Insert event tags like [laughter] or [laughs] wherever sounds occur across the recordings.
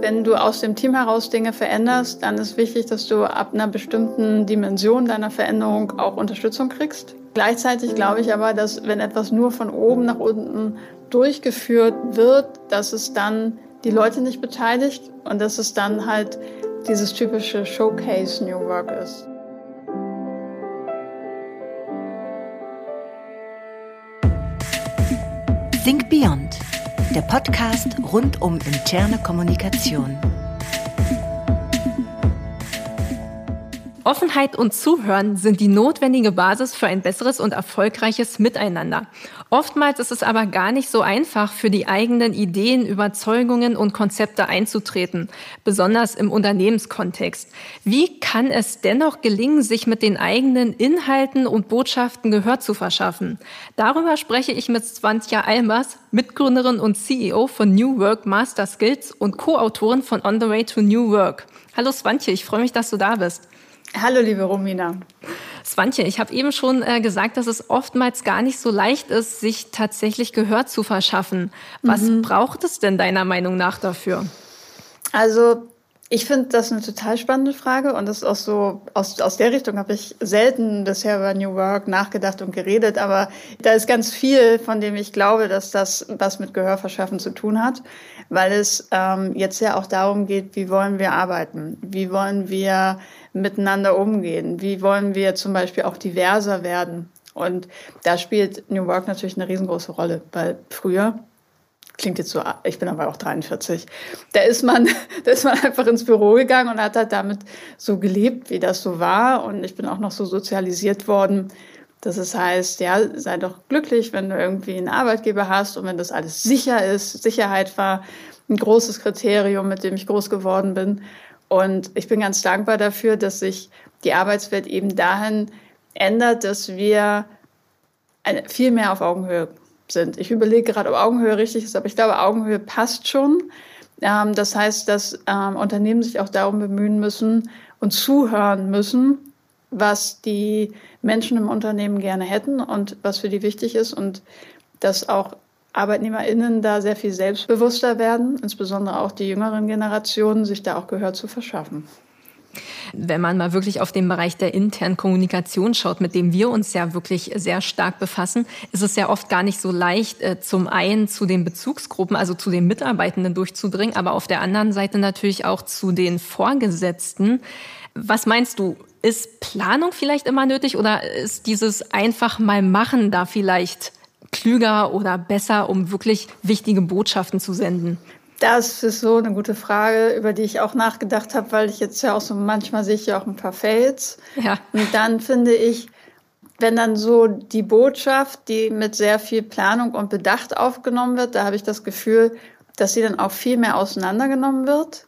Wenn du aus dem Team heraus Dinge veränderst, dann ist wichtig, dass du ab einer bestimmten Dimension deiner Veränderung auch Unterstützung kriegst. Gleichzeitig glaube ich aber, dass wenn etwas nur von oben nach unten durchgeführt wird, dass es dann die Leute nicht beteiligt und dass es dann halt dieses typische Showcase New Work ist. Think Beyond, der Podcast rund um interne Kommunikation. Offenheit und Zuhören sind die notwendige Basis für ein besseres und erfolgreiches Miteinander. Oftmals ist es aber gar nicht so einfach, für die eigenen Ideen, Überzeugungen und Konzepte einzutreten, besonders im Unternehmenskontext. Wie kann es dennoch gelingen, sich mit den eigenen Inhalten und Botschaften Gehör zu verschaffen? Darüber spreche ich mit Swantja Almers, Mitgründerin und CEO von New Work Master Skills und Co-Autorin von On the Way to New Work. Hallo Swantje, ich freue mich, dass du da bist. Hallo, liebe Romina. Swantje, ich habe eben schon äh, gesagt, dass es oftmals gar nicht so leicht ist, sich tatsächlich Gehör zu verschaffen. Was mhm. braucht es denn deiner Meinung nach dafür? Also ich finde das eine total spannende Frage und das ist auch so, aus, aus der Richtung habe ich selten bisher über New Work nachgedacht und geredet, aber da ist ganz viel, von dem ich glaube, dass das was mit Gehör verschaffen zu tun hat, weil es ähm, jetzt ja auch darum geht, wie wollen wir arbeiten, wie wollen wir miteinander umgehen? Wie wollen wir zum Beispiel auch diverser werden? Und da spielt New Work natürlich eine riesengroße Rolle, weil früher klingt jetzt so, ich bin aber auch 43. Da ist man, [laughs] da ist man einfach ins Büro gegangen und hat halt damit so gelebt, wie das so war. Und ich bin auch noch so sozialisiert worden, dass es heißt, ja, sei doch glücklich, wenn du irgendwie einen Arbeitgeber hast und wenn das alles sicher ist. Sicherheit war ein großes Kriterium, mit dem ich groß geworden bin. Und ich bin ganz dankbar dafür, dass sich die Arbeitswelt eben dahin ändert, dass wir viel mehr auf Augenhöhe sind. Ich überlege gerade, ob Augenhöhe richtig ist, aber ich glaube, Augenhöhe passt schon. Ähm, das heißt, dass ähm, Unternehmen sich auch darum bemühen müssen und zuhören müssen, was die Menschen im Unternehmen gerne hätten und was für die wichtig ist und dass auch ArbeitnehmerInnen da sehr viel selbstbewusster werden, insbesondere auch die jüngeren Generationen, sich da auch Gehör zu verschaffen. Wenn man mal wirklich auf den Bereich der internen Kommunikation schaut, mit dem wir uns ja wirklich sehr stark befassen, ist es ja oft gar nicht so leicht, äh, zum einen zu den Bezugsgruppen, also zu den Mitarbeitenden durchzudringen, aber auf der anderen Seite natürlich auch zu den Vorgesetzten. Was meinst du? Ist Planung vielleicht immer nötig oder ist dieses einfach mal machen da vielleicht klüger oder besser, um wirklich wichtige Botschaften zu senden? Das ist so eine gute Frage, über die ich auch nachgedacht habe, weil ich jetzt ja auch so manchmal sehe ich ja auch ein paar Fails. Ja. Und dann finde ich, wenn dann so die Botschaft, die mit sehr viel Planung und Bedacht aufgenommen wird, da habe ich das Gefühl, dass sie dann auch viel mehr auseinandergenommen wird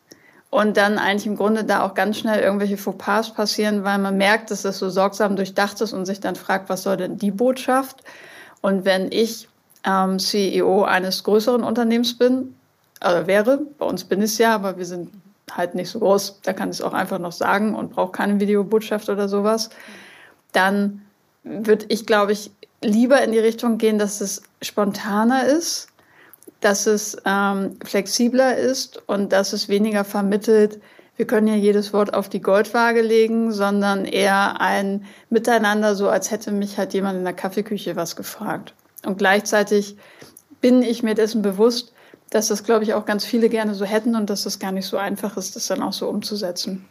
und dann eigentlich im Grunde da auch ganz schnell irgendwelche Fauxpas passieren, weil man merkt, dass das so sorgsam durchdacht ist und sich dann fragt, was soll denn die Botschaft? Und wenn ich ähm, CEO eines größeren Unternehmens bin, also wäre, bei uns bin ich ja, aber wir sind halt nicht so groß, da kann ich es auch einfach noch sagen und brauche keine Videobotschaft oder sowas, dann würde ich, glaube ich, lieber in die Richtung gehen, dass es spontaner ist, dass es ähm, flexibler ist und dass es weniger vermittelt, wir können ja jedes Wort auf die Goldwaage legen, sondern eher ein Miteinander, so als hätte mich halt jemand in der Kaffeeküche was gefragt. Und gleichzeitig bin ich mir dessen bewusst, dass das, glaube ich, auch ganz viele gerne so hätten und dass das gar nicht so einfach ist, das dann auch so umzusetzen.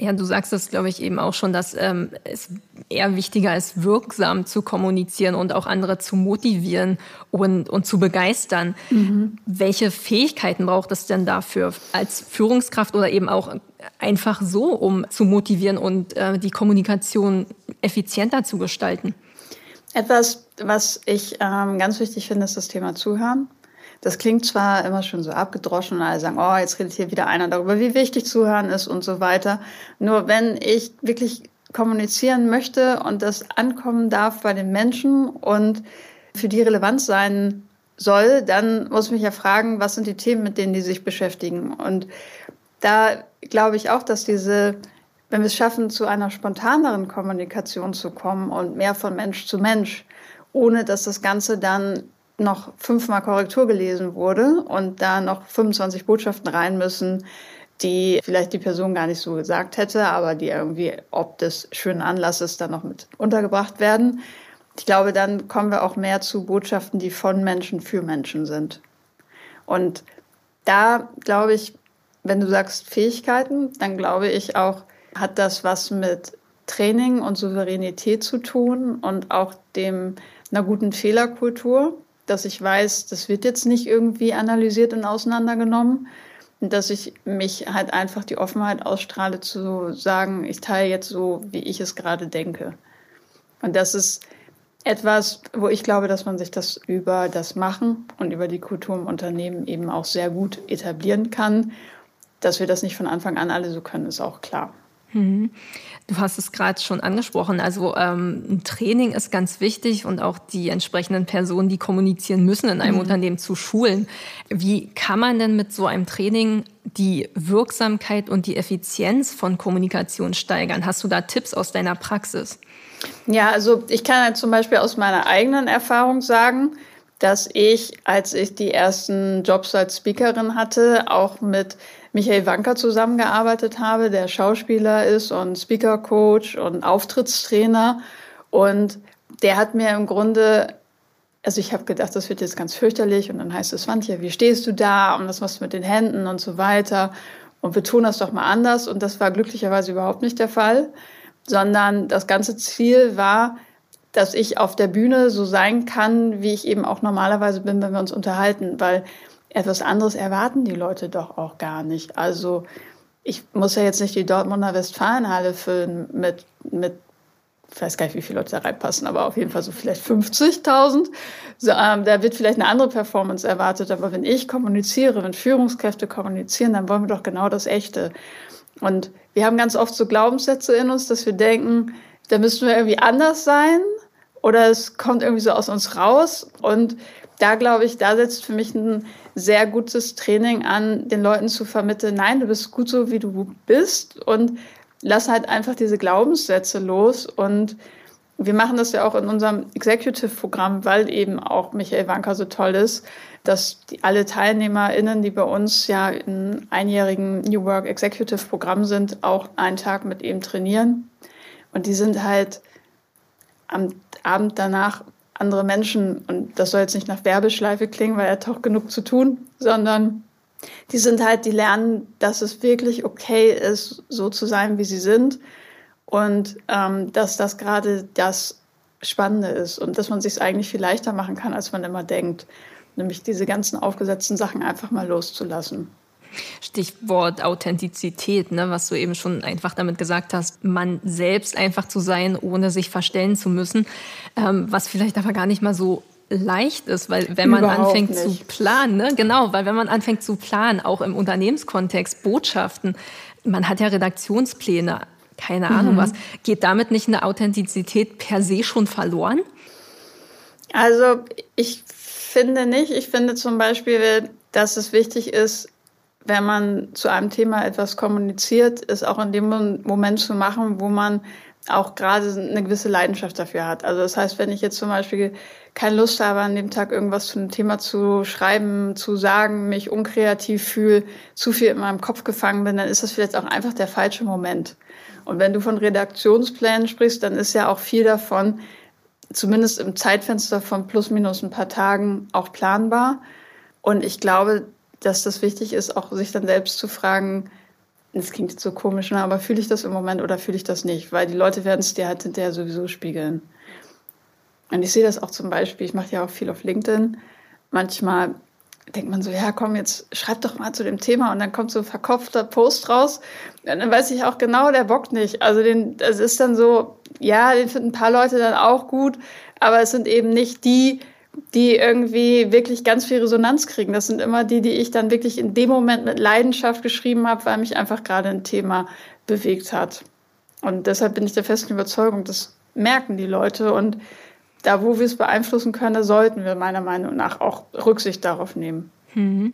Ja, du sagst es, glaube ich, eben auch schon, dass ähm, es eher wichtiger ist, wirksam zu kommunizieren und auch andere zu motivieren und, und zu begeistern. Mhm. Welche Fähigkeiten braucht es denn dafür als Führungskraft oder eben auch einfach so, um zu motivieren und äh, die Kommunikation effizienter zu gestalten? Etwas, was ich ähm, ganz wichtig finde, ist das Thema Zuhören. Das klingt zwar immer schon so abgedroschen und alle sagen, oh, jetzt redet hier wieder einer darüber, wie wichtig Zuhören ist und so weiter. Nur wenn ich wirklich kommunizieren möchte und das ankommen darf bei den Menschen und für die relevant sein soll, dann muss ich mich ja fragen, was sind die Themen, mit denen die sich beschäftigen. Und da glaube ich auch, dass diese, wenn wir es schaffen, zu einer spontaneren Kommunikation zu kommen und mehr von Mensch zu Mensch, ohne dass das Ganze dann noch fünfmal Korrektur gelesen wurde und da noch 25 Botschaften rein müssen, die vielleicht die Person gar nicht so gesagt hätte, aber die irgendwie ob des schönen Anlasses dann noch mit untergebracht werden. Ich glaube, dann kommen wir auch mehr zu Botschaften, die von Menschen für Menschen sind. Und da glaube ich, wenn du sagst Fähigkeiten, dann glaube ich auch, hat das was mit Training und Souveränität zu tun und auch dem einer guten Fehlerkultur, dass ich weiß, das wird jetzt nicht irgendwie analysiert und auseinandergenommen, und dass ich mich halt einfach die Offenheit ausstrahle zu sagen, ich teile jetzt so, wie ich es gerade denke. Und das ist etwas, wo ich glaube, dass man sich das über das Machen und über die Kultur im Unternehmen eben auch sehr gut etablieren kann. Dass wir das nicht von Anfang an alle so können, ist auch klar. Mhm. Du hast es gerade schon angesprochen. Also ähm, ein Training ist ganz wichtig und auch die entsprechenden Personen, die kommunizieren müssen in einem mhm. Unternehmen zu schulen. Wie kann man denn mit so einem Training die Wirksamkeit und die Effizienz von Kommunikation steigern? Hast du da Tipps aus deiner Praxis? Ja, also ich kann halt zum Beispiel aus meiner eigenen Erfahrung sagen, dass ich, als ich die ersten Jobs als Speakerin hatte, auch mit Michael Wanker zusammengearbeitet habe, der Schauspieler ist und Speaker-Coach und Auftrittstrainer. Und der hat mir im Grunde, also ich habe gedacht, das wird jetzt ganz fürchterlich. Und dann heißt es, Wandja, wie stehst du da? Und das machst du mit den Händen und so weiter. Und wir tun das doch mal anders. Und das war glücklicherweise überhaupt nicht der Fall, sondern das ganze Ziel war, dass ich auf der Bühne so sein kann, wie ich eben auch normalerweise bin, wenn wir uns unterhalten, weil etwas anderes erwarten die Leute doch auch gar nicht. Also ich muss ja jetzt nicht die Dortmunder Westfalenhalle füllen mit, mit ich weiß gar nicht, wie viele Leute da reinpassen, aber auf jeden Fall so vielleicht 50.000. So, ähm, da wird vielleicht eine andere Performance erwartet, aber wenn ich kommuniziere, wenn Führungskräfte kommunizieren, dann wollen wir doch genau das Echte. Und wir haben ganz oft so Glaubenssätze in uns, dass wir denken, da müssen wir irgendwie anders sein oder es kommt irgendwie so aus uns raus. Und da glaube ich, da setzt für mich ein sehr gutes Training an, den Leuten zu vermitteln, nein, du bist gut so, wie du bist und lass halt einfach diese Glaubenssätze los und wir machen das ja auch in unserem Executive-Programm, weil eben auch Michael Wanker so toll ist, dass die, alle TeilnehmerInnen, die bei uns ja in einjährigen New Work Executive-Programm sind, auch einen Tag mit ihm trainieren. Und die sind halt am Abend danach andere Menschen, und das soll jetzt nicht nach Werbeschleife klingen, weil er hat auch genug zu tun, sondern die sind halt, die lernen, dass es wirklich okay ist, so zu sein, wie sie sind und ähm, dass das gerade das Spannende ist und dass man sich es eigentlich viel leichter machen kann, als man immer denkt, nämlich diese ganzen aufgesetzten Sachen einfach mal loszulassen. Stichwort Authentizität, ne, was du eben schon einfach damit gesagt hast, man selbst einfach zu sein, ohne sich verstellen zu müssen, ähm, was vielleicht aber gar nicht mal so leicht ist, weil wenn man Überhaupt anfängt nicht. zu planen, ne, genau, weil wenn man anfängt zu planen, auch im Unternehmenskontext, Botschaften, man hat ja Redaktionspläne, keine mhm. Ahnung was, geht damit nicht eine Authentizität per se schon verloren? Also ich finde nicht. Ich finde zum Beispiel, dass es wichtig ist, wenn man zu einem Thema etwas kommuniziert, ist auch in dem Moment zu machen, wo man auch gerade eine gewisse Leidenschaft dafür hat. Also das heißt, wenn ich jetzt zum Beispiel keine Lust habe, an dem Tag irgendwas zu einem Thema zu schreiben, zu sagen, mich unkreativ fühle, zu viel in meinem Kopf gefangen bin, dann ist das vielleicht auch einfach der falsche Moment. Und wenn du von Redaktionsplänen sprichst, dann ist ja auch viel davon, zumindest im Zeitfenster von plus minus ein paar Tagen, auch planbar. Und ich glaube, dass das wichtig ist, auch sich dann selbst zu fragen, das klingt jetzt so komisch, ne, aber fühle ich das im Moment oder fühle ich das nicht? Weil die Leute werden es dir halt hinterher sowieso spiegeln. Und ich sehe das auch zum Beispiel, ich mache ja auch viel auf LinkedIn. Manchmal denkt man so, ja, komm, jetzt schreib doch mal zu dem Thema und dann kommt so ein verkopfter Post raus. Und dann weiß ich auch genau, der bockt nicht. Also den, das ist dann so, ja, den finden ein paar Leute dann auch gut, aber es sind eben nicht die, die irgendwie wirklich ganz viel Resonanz kriegen. Das sind immer die, die ich dann wirklich in dem Moment mit Leidenschaft geschrieben habe, weil mich einfach gerade ein Thema bewegt hat. Und deshalb bin ich der festen Überzeugung, das merken die Leute. Und da, wo wir es beeinflussen können, da sollten wir meiner Meinung nach auch Rücksicht darauf nehmen. Hm.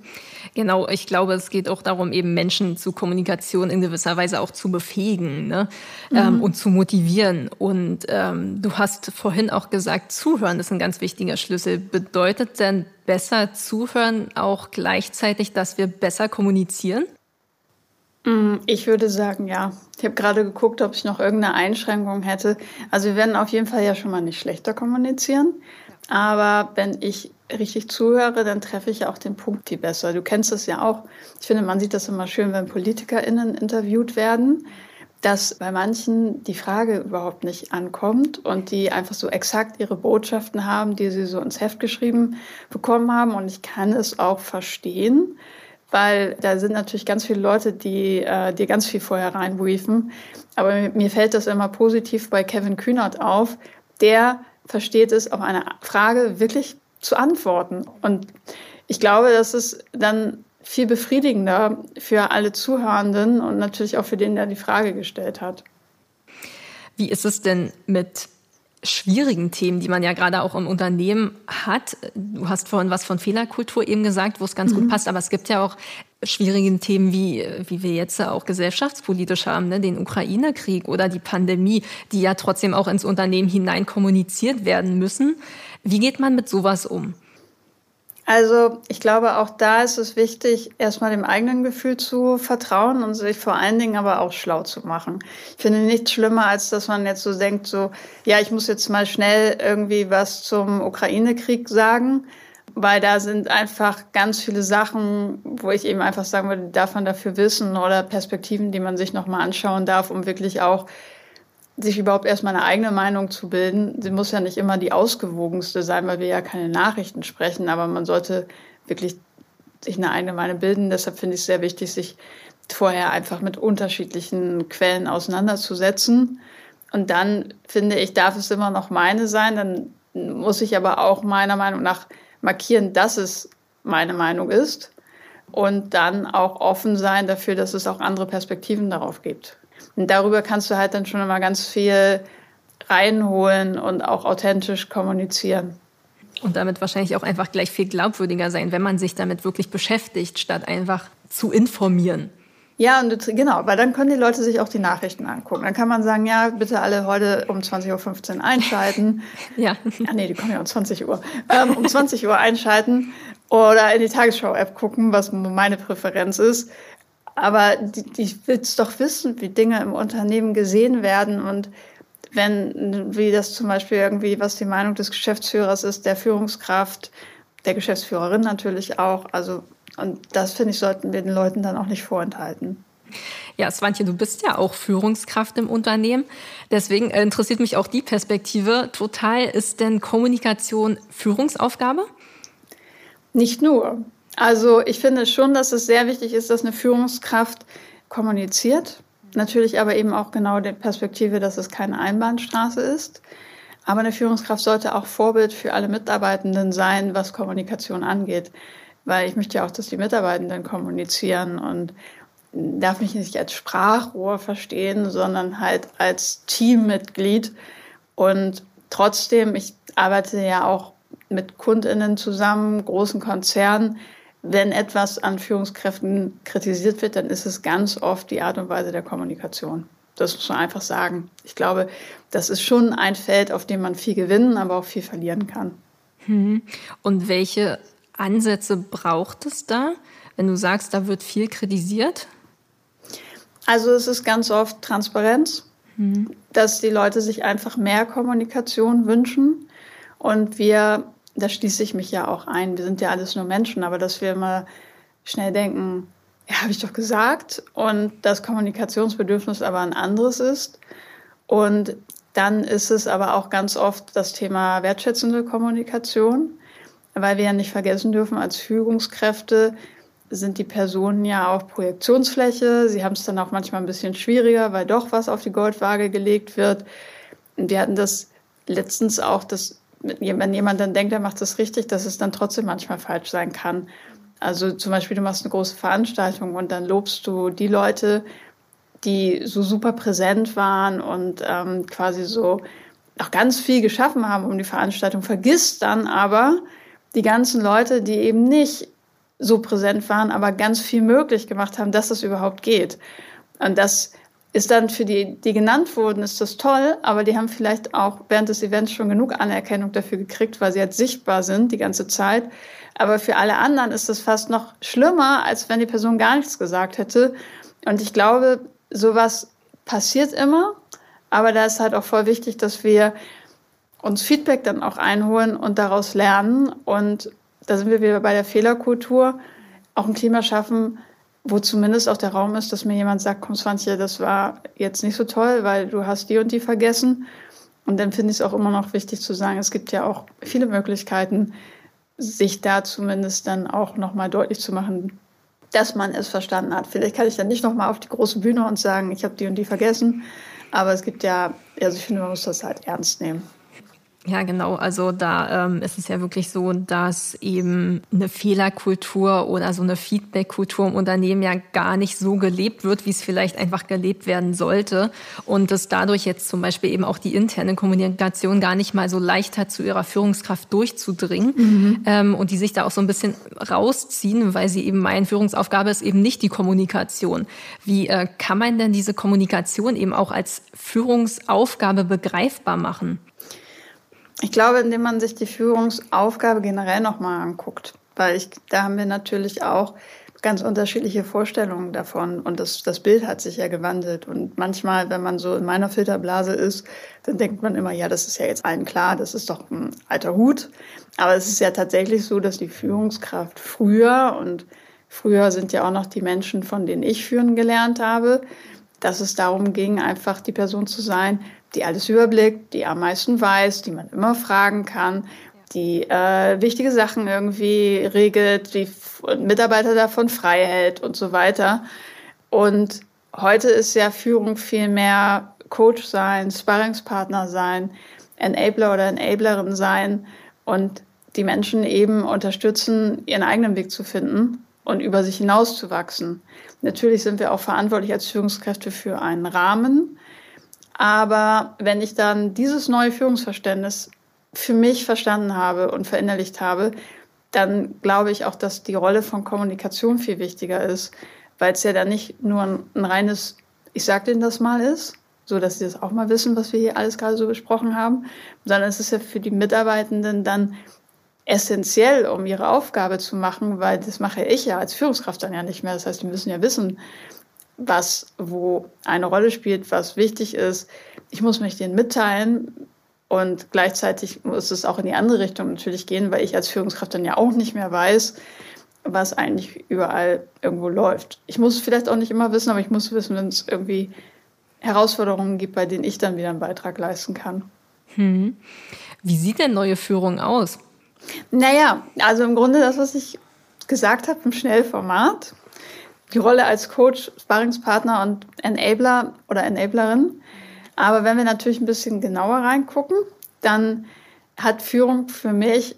Genau, ich glaube, es geht auch darum, eben Menschen zu Kommunikation in gewisser Weise auch zu befähigen ne? Mhm. Ähm, und zu motivieren. Und ähm, du hast vorhin auch gesagt, zuhören ist ein ganz wichtiger Schlüssel. Bedeutet denn besser zuhören auch gleichzeitig, dass wir besser kommunizieren? Mm, ich würde sagen, ja. Ich habe gerade geguckt, ob ich noch irgendeine Einschränkung hätte. Also wir werden auf jeden Fall ja schon mal nicht schlechter kommunizieren. Aber wenn ich richtig zuhöre, dann treffe ich auch den Punkt viel besser. Du kennst das ja auch. Ich finde, man sieht das immer schön, wenn PolitikerInnen interviewt werden, dass bei manchen die Frage überhaupt nicht ankommt und die einfach so exakt ihre Botschaften haben, die sie so ins Heft geschrieben bekommen haben. Und ich kann es auch verstehen, weil da sind natürlich ganz viele Leute, die äh, dir ganz viel vorher reinbriefen. Aber mir fällt das immer positiv bei Kevin Kühnert auf. Der versteht es, auf eine Frage wirklich zu antworten. Und ich glaube, das ist dann viel befriedigender für alle Zuhörenden und natürlich auch für den, der die Frage gestellt hat. Wie ist es denn mit schwierigen Themen, die man ja gerade auch im Unternehmen hat. Du hast vorhin was von Fehlerkultur eben gesagt, wo es ganz mhm. gut passt, aber es gibt ja auch schwierige Themen, wie, wie wir jetzt auch gesellschaftspolitisch haben, ne? den Ukraine-Krieg oder die Pandemie, die ja trotzdem auch ins Unternehmen hinein kommuniziert werden müssen. Wie geht man mit sowas um? Also ich glaube, auch da ist es wichtig, erstmal dem eigenen Gefühl zu vertrauen und sich vor allen Dingen aber auch schlau zu machen. Ich finde nichts schlimmer, als dass man jetzt so denkt, so, ja, ich muss jetzt mal schnell irgendwie was zum Ukraine-Krieg sagen, weil da sind einfach ganz viele Sachen, wo ich eben einfach sagen würde, darf man dafür wissen oder Perspektiven, die man sich nochmal anschauen darf, um wirklich auch sich überhaupt erstmal eine eigene Meinung zu bilden. Sie muss ja nicht immer die ausgewogenste sein, weil wir ja keine Nachrichten sprechen, aber man sollte wirklich sich eine eigene Meinung bilden. Deshalb finde ich es sehr wichtig, sich vorher einfach mit unterschiedlichen Quellen auseinanderzusetzen. Und dann finde ich, darf es immer noch meine sein. Dann muss ich aber auch meiner Meinung nach markieren, dass es meine Meinung ist. Und dann auch offen sein dafür, dass es auch andere Perspektiven darauf gibt. Und darüber kannst du halt dann schon immer ganz viel reinholen und auch authentisch kommunizieren. Und damit wahrscheinlich auch einfach gleich viel glaubwürdiger sein, wenn man sich damit wirklich beschäftigt, statt einfach zu informieren. Ja, und genau, weil dann können die Leute sich auch die Nachrichten angucken. Dann kann man sagen, ja, bitte alle heute um 20.15 Uhr einschalten. [laughs] ja. Ah, nee, die kommen ja um 20 Uhr. Ähm, um 20 Uhr einschalten oder in die Tagesschau-App gucken, was meine Präferenz ist. Aber die, die will's doch wissen, wie Dinge im Unternehmen gesehen werden und wenn, wie das zum Beispiel irgendwie, was die Meinung des Geschäftsführers ist, der Führungskraft, der Geschäftsführerin natürlich auch. Also, und das finde ich, sollten wir den Leuten dann auch nicht vorenthalten. Ja, Swantje, du bist ja auch Führungskraft im Unternehmen. Deswegen interessiert mich auch die Perspektive total. Ist denn Kommunikation Führungsaufgabe? Nicht nur. Also ich finde schon, dass es sehr wichtig ist, dass eine Führungskraft kommuniziert. Natürlich aber eben auch genau die Perspektive, dass es keine Einbahnstraße ist. Aber eine Führungskraft sollte auch Vorbild für alle Mitarbeitenden sein, was Kommunikation angeht. Weil ich möchte ja auch, dass die Mitarbeitenden kommunizieren und darf mich nicht als Sprachrohr verstehen, sondern halt als Teammitglied. Und trotzdem, ich arbeite ja auch mit KundInnen zusammen, großen Konzernen, wenn etwas an Führungskräften kritisiert wird, dann ist es ganz oft die Art und Weise der Kommunikation. Das muss man einfach sagen. Ich glaube, das ist schon ein Feld, auf dem man viel gewinnen, aber auch viel verlieren kann. Hm. Und welche Ansätze braucht es da, wenn du sagst, da wird viel kritisiert? Also es ist ganz oft Transparenz, hm. dass die Leute sich einfach mehr Kommunikation wünschen und wir da schließe ich mich ja auch ein. Wir sind ja alles nur Menschen, aber dass wir immer schnell denken, ja, habe ich doch gesagt, und das Kommunikationsbedürfnis aber ein anderes ist. Und dann ist es aber auch ganz oft das Thema wertschätzende Kommunikation, weil wir ja nicht vergessen dürfen, als Führungskräfte sind die Personen ja auch Projektionsfläche. Sie haben es dann auch manchmal ein bisschen schwieriger, weil doch was auf die Goldwaage gelegt wird. Wir hatten das letztens auch, dass wenn jemand dann denkt, er macht das richtig, dass es dann trotzdem manchmal falsch sein kann. Also zum Beispiel, du machst eine große Veranstaltung und dann lobst du die Leute, die so super präsent waren und ähm, quasi so auch ganz viel geschaffen haben um die Veranstaltung, vergisst dann aber die ganzen Leute, die eben nicht so präsent waren, aber ganz viel möglich gemacht haben, dass das überhaupt geht. Und das ist dann für die, die genannt wurden, ist das toll, aber die haben vielleicht auch während des Events schon genug Anerkennung dafür gekriegt, weil sie jetzt sichtbar sind die ganze Zeit. Aber für alle anderen ist das fast noch schlimmer, als wenn die Person gar nichts gesagt hätte. Und ich glaube, sowas passiert immer, aber da ist halt auch voll wichtig, dass wir uns Feedback dann auch einholen und daraus lernen. Und da sind wir wieder bei der Fehlerkultur, auch ein Klima schaffen, wo zumindest auch der Raum ist, dass mir jemand sagt, komm Swantje, das war jetzt nicht so toll, weil du hast die und die vergessen. Und dann finde ich es auch immer noch wichtig zu sagen, es gibt ja auch viele Möglichkeiten, sich da zumindest dann auch nochmal deutlich zu machen, dass man es verstanden hat. Vielleicht kann ich dann nicht nochmal auf die große Bühne und sagen, ich habe die und die vergessen. Aber es gibt ja, also ich finde, man muss das halt ernst nehmen. Ja, genau. Also da ähm, ist es ja wirklich so, dass eben eine Fehlerkultur oder so eine Feedbackkultur im Unternehmen ja gar nicht so gelebt wird, wie es vielleicht einfach gelebt werden sollte. Und dass dadurch jetzt zum Beispiel eben auch die interne Kommunikation gar nicht mal so leicht hat, zu ihrer Führungskraft durchzudringen. Mhm. Ähm, und die sich da auch so ein bisschen rausziehen, weil sie eben meinen, Führungsaufgabe ist eben nicht die Kommunikation. Wie äh, kann man denn diese Kommunikation eben auch als Führungsaufgabe begreifbar machen? Ich glaube, indem man sich die Führungsaufgabe generell nochmal anguckt, weil ich, da haben wir natürlich auch ganz unterschiedliche Vorstellungen davon und das, das Bild hat sich ja gewandelt und manchmal, wenn man so in meiner Filterblase ist, dann denkt man immer, ja, das ist ja jetzt allen klar, das ist doch ein alter Hut, aber es ist ja tatsächlich so, dass die Führungskraft früher und früher sind ja auch noch die Menschen, von denen ich führen gelernt habe, dass es darum ging, einfach die Person zu sein, die alles überblickt, die am meisten weiß, die man immer fragen kann, die äh, wichtige Sachen irgendwie regelt, die Mitarbeiter davon frei hält und so weiter. Und heute ist ja Führung viel mehr Coach sein, Sparringspartner sein, Enabler oder Enablerin sein und die Menschen eben unterstützen, ihren eigenen Weg zu finden und über sich hinauszuwachsen. Natürlich sind wir auch verantwortlich als Führungskräfte für einen Rahmen, aber wenn ich dann dieses neue Führungsverständnis für mich verstanden habe und verinnerlicht habe, dann glaube ich auch, dass die Rolle von Kommunikation viel wichtiger ist, weil es ja dann nicht nur ein, ein reines, ich sage denen das mal ist, so dass sie das auch mal wissen, was wir hier alles gerade so besprochen haben, sondern es ist ja für die Mitarbeitenden dann essentiell, um ihre Aufgabe zu machen, weil das mache ich ja als Führungskraft dann ja nicht mehr. Das heißt, die müssen ja wissen, was wo eine Rolle spielt, was wichtig ist. Ich muss mich denen mitteilen und gleichzeitig muss es auch in die andere Richtung natürlich gehen, weil ich als Führungskraft dann ja auch nicht mehr weiß, was eigentlich überall irgendwo läuft. Ich muss vielleicht auch nicht immer wissen, aber ich muss wissen, wenn es irgendwie Herausforderungen gibt, bei denen ich dann wieder einen Beitrag leisten kann. Hm. Wie sieht denn neue Führung aus? Naja, also im Grunde das, was ich gesagt habe im Schnellformat die Rolle als Coach, Sparringspartner und Enabler oder Enablerin. Aber wenn wir natürlich ein bisschen genauer reingucken, dann hat Führung für mich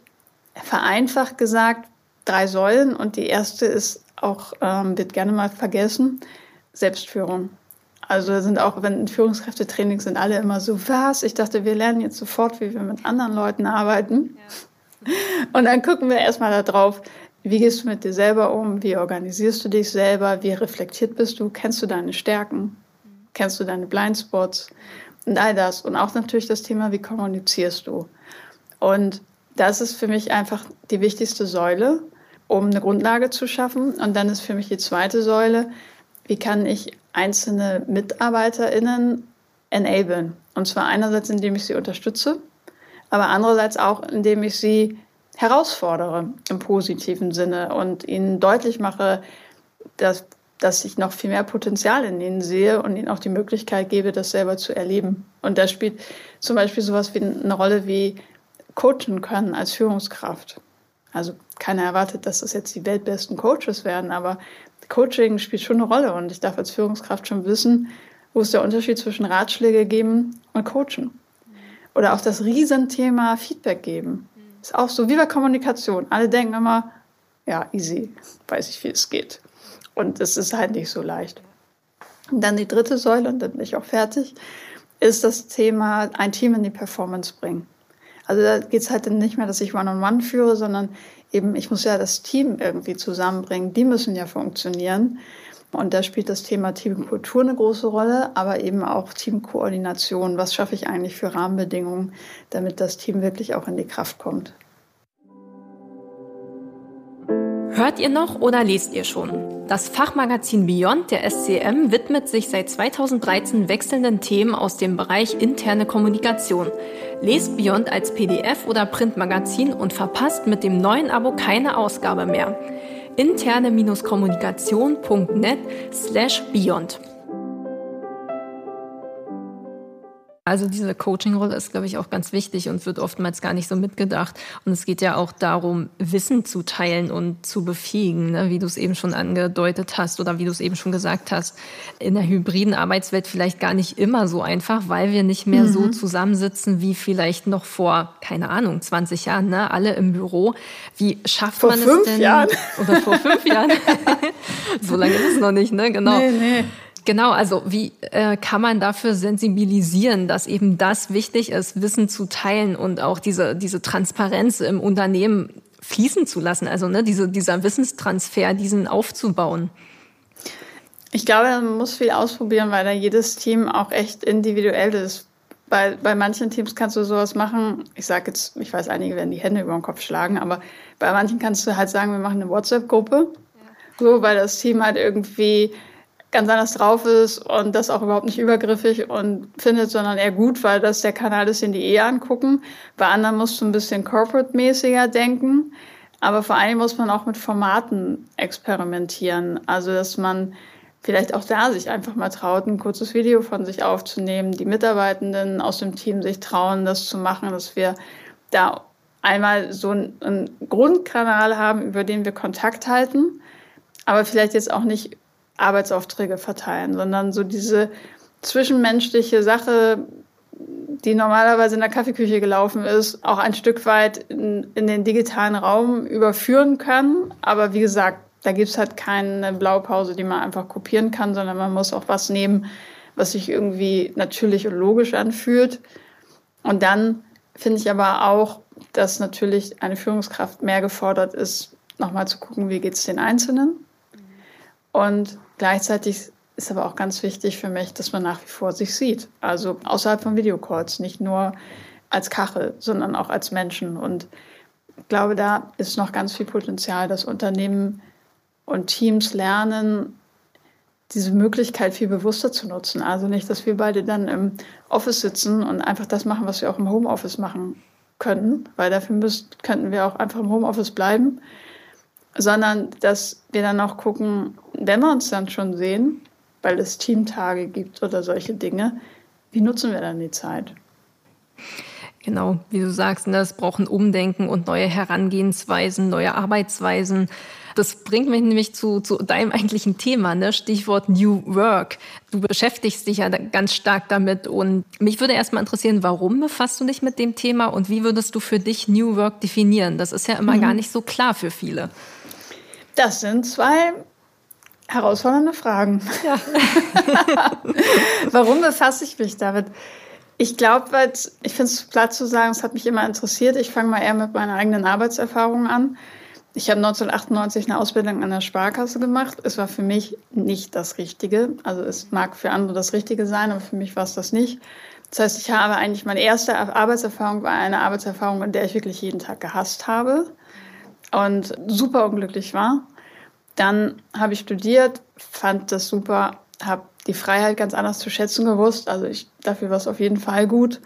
vereinfacht gesagt drei Säulen und die erste ist auch, ähm, wird gerne mal vergessen, Selbstführung. Also sind auch, wenn Führungskräftetrainings sind alle immer so, was? Ich dachte, wir lernen jetzt sofort, wie wir mit anderen Leuten arbeiten. Ja. Und dann gucken wir erstmal darauf, wie gehst du mit dir selber um? Wie organisierst du dich selber? Wie reflektiert bist du? Kennst du deine Stärken? Kennst du deine Blindspots? Und all das. Und auch natürlich das Thema, wie kommunizierst du? Und das ist für mich einfach die wichtigste Säule, um eine Grundlage zu schaffen. Und dann ist für mich die zweite Säule, wie kann ich einzelne MitarbeiterInnen enablen? Und zwar einerseits, indem ich sie unterstütze, aber andererseits auch, indem ich sie herausfordere im positiven Sinne und ihnen deutlich mache, dass, dass ich noch viel mehr Potenzial in ihnen sehe und ihnen auch die Möglichkeit gebe, das selber zu erleben. Und da spielt zum Beispiel sowas wie eine Rolle wie coachen können als Führungskraft. Also keiner erwartet, dass das jetzt die weltbesten Coaches werden, aber Coaching spielt schon eine Rolle und ich darf als Führungskraft schon wissen, wo ist der Unterschied zwischen Ratschläge geben und coachen. Oder auch das Riesenthema Feedback geben. Ist auch so wie bei Kommunikation. Alle denken immer, ja, easy, weiß ich, wie es geht. Und es ist halt nicht so leicht. Und dann die dritte Säule, und dann bin ich auch fertig, ist das Thema, ein Team in die Performance bringen. Also da geht es halt nicht mehr, dass ich One-on-One -on -one führe, sondern eben, ich muss ja das Team irgendwie zusammenbringen, die müssen ja funktionieren. Und da spielt das Thema Teamkultur eine große Rolle, aber eben auch Teamkoordination. Was schaffe ich eigentlich für Rahmenbedingungen, damit das Team wirklich auch in die Kraft kommt? Hört ihr noch oder lest ihr schon? Das Fachmagazin Beyond der SCM widmet sich seit 2013 wechselnden Themen aus dem Bereich interne Kommunikation. Lest Beyond als PDF oder Printmagazin und verpasst mit dem neuen Abo keine Ausgabe mehr interne-kommunikation.net slash beyond. Also diese Coaching-Rolle ist, glaube ich, auch ganz wichtig und wird oftmals gar nicht so mitgedacht. Und es geht ja auch darum, Wissen zu teilen und zu befähigen, ne? wie du es eben schon angedeutet hast oder wie du es eben schon gesagt hast. In der hybriden Arbeitswelt vielleicht gar nicht immer so einfach, weil wir nicht mehr mhm. so zusammensitzen wie vielleicht noch vor, keine Ahnung, 20 Jahren, ne? alle im Büro. Wie schafft vor man es denn? Jahren. Oder vor fünf Jahren. [laughs] so lange ist es noch nicht, ne? Genau. Nee, nee. Genau, also wie äh, kann man dafür sensibilisieren, dass eben das wichtig ist, Wissen zu teilen und auch diese, diese Transparenz im Unternehmen fließen zu lassen, also ne, diese, dieser Wissenstransfer, diesen aufzubauen? Ich glaube, man muss viel ausprobieren, weil da jedes Team auch echt individuell ist. Bei, bei manchen Teams kannst du sowas machen. Ich sage jetzt, ich weiß, einige werden die Hände über den Kopf schlagen, aber bei manchen kannst du halt sagen, wir machen eine WhatsApp-Gruppe. Ja. So, weil das Team halt irgendwie ganz anders drauf ist und das auch überhaupt nicht übergriffig und findet, sondern eher gut, weil das der Kanal ist, den die eh angucken. Bei anderen musst du ein bisschen corporate-mäßiger denken. Aber vor allem muss man auch mit Formaten experimentieren. Also, dass man vielleicht auch da sich einfach mal traut, ein kurzes Video von sich aufzunehmen, die Mitarbeitenden aus dem Team sich trauen, das zu machen, dass wir da einmal so einen Grundkanal haben, über den wir Kontakt halten, aber vielleicht jetzt auch nicht Arbeitsaufträge verteilen, sondern so diese zwischenmenschliche Sache, die normalerweise in der Kaffeeküche gelaufen ist, auch ein Stück weit in, in den digitalen Raum überführen kann. Aber wie gesagt, da gibt es halt keine Blaupause, die man einfach kopieren kann, sondern man muss auch was nehmen, was sich irgendwie natürlich und logisch anfühlt. Und dann finde ich aber auch, dass natürlich eine Führungskraft mehr gefordert ist, nochmal zu gucken, wie geht es den Einzelnen. Und Gleichzeitig ist aber auch ganz wichtig für mich, dass man nach wie vor sich sieht. Also außerhalb von Videocalls, nicht nur als Kachel, sondern auch als Menschen. Und ich glaube, da ist noch ganz viel Potenzial, dass Unternehmen und Teams lernen, diese Möglichkeit viel bewusster zu nutzen. Also nicht, dass wir beide dann im Office sitzen und einfach das machen, was wir auch im Homeoffice machen können, weil dafür müssen, könnten wir auch einfach im Homeoffice bleiben sondern dass wir dann auch gucken, wenn wir uns dann schon sehen, weil es Teamtage gibt oder solche Dinge, wie nutzen wir dann die Zeit? Genau, wie du sagst, ne, es braucht ein Umdenken und neue Herangehensweisen, neue Arbeitsweisen. Das bringt mich nämlich zu, zu deinem eigentlichen Thema, ne? Stichwort New Work. Du beschäftigst dich ja ganz stark damit und mich würde erstmal interessieren, warum befasst du dich mit dem Thema und wie würdest du für dich New Work definieren? Das ist ja immer mhm. gar nicht so klar für viele. Das sind zwei herausfordernde Fragen. Ja. [laughs] Warum befasse ich mich damit? Ich glaube, weil ich finde es platt zu sagen, es hat mich immer interessiert. Ich fange mal eher mit meiner eigenen Arbeitserfahrung an. Ich habe 1998 eine Ausbildung an der Sparkasse gemacht. Es war für mich nicht das Richtige. Also es mag für andere das Richtige sein, aber für mich war es das nicht. Das heißt, ich habe eigentlich meine erste Arbeitserfahrung war eine Arbeitserfahrung, in der ich wirklich jeden Tag gehasst habe und super unglücklich war. Dann habe ich studiert, fand das super, habe die Freiheit ganz anders zu schätzen gewusst. Also ich, dafür war es auf jeden Fall gut.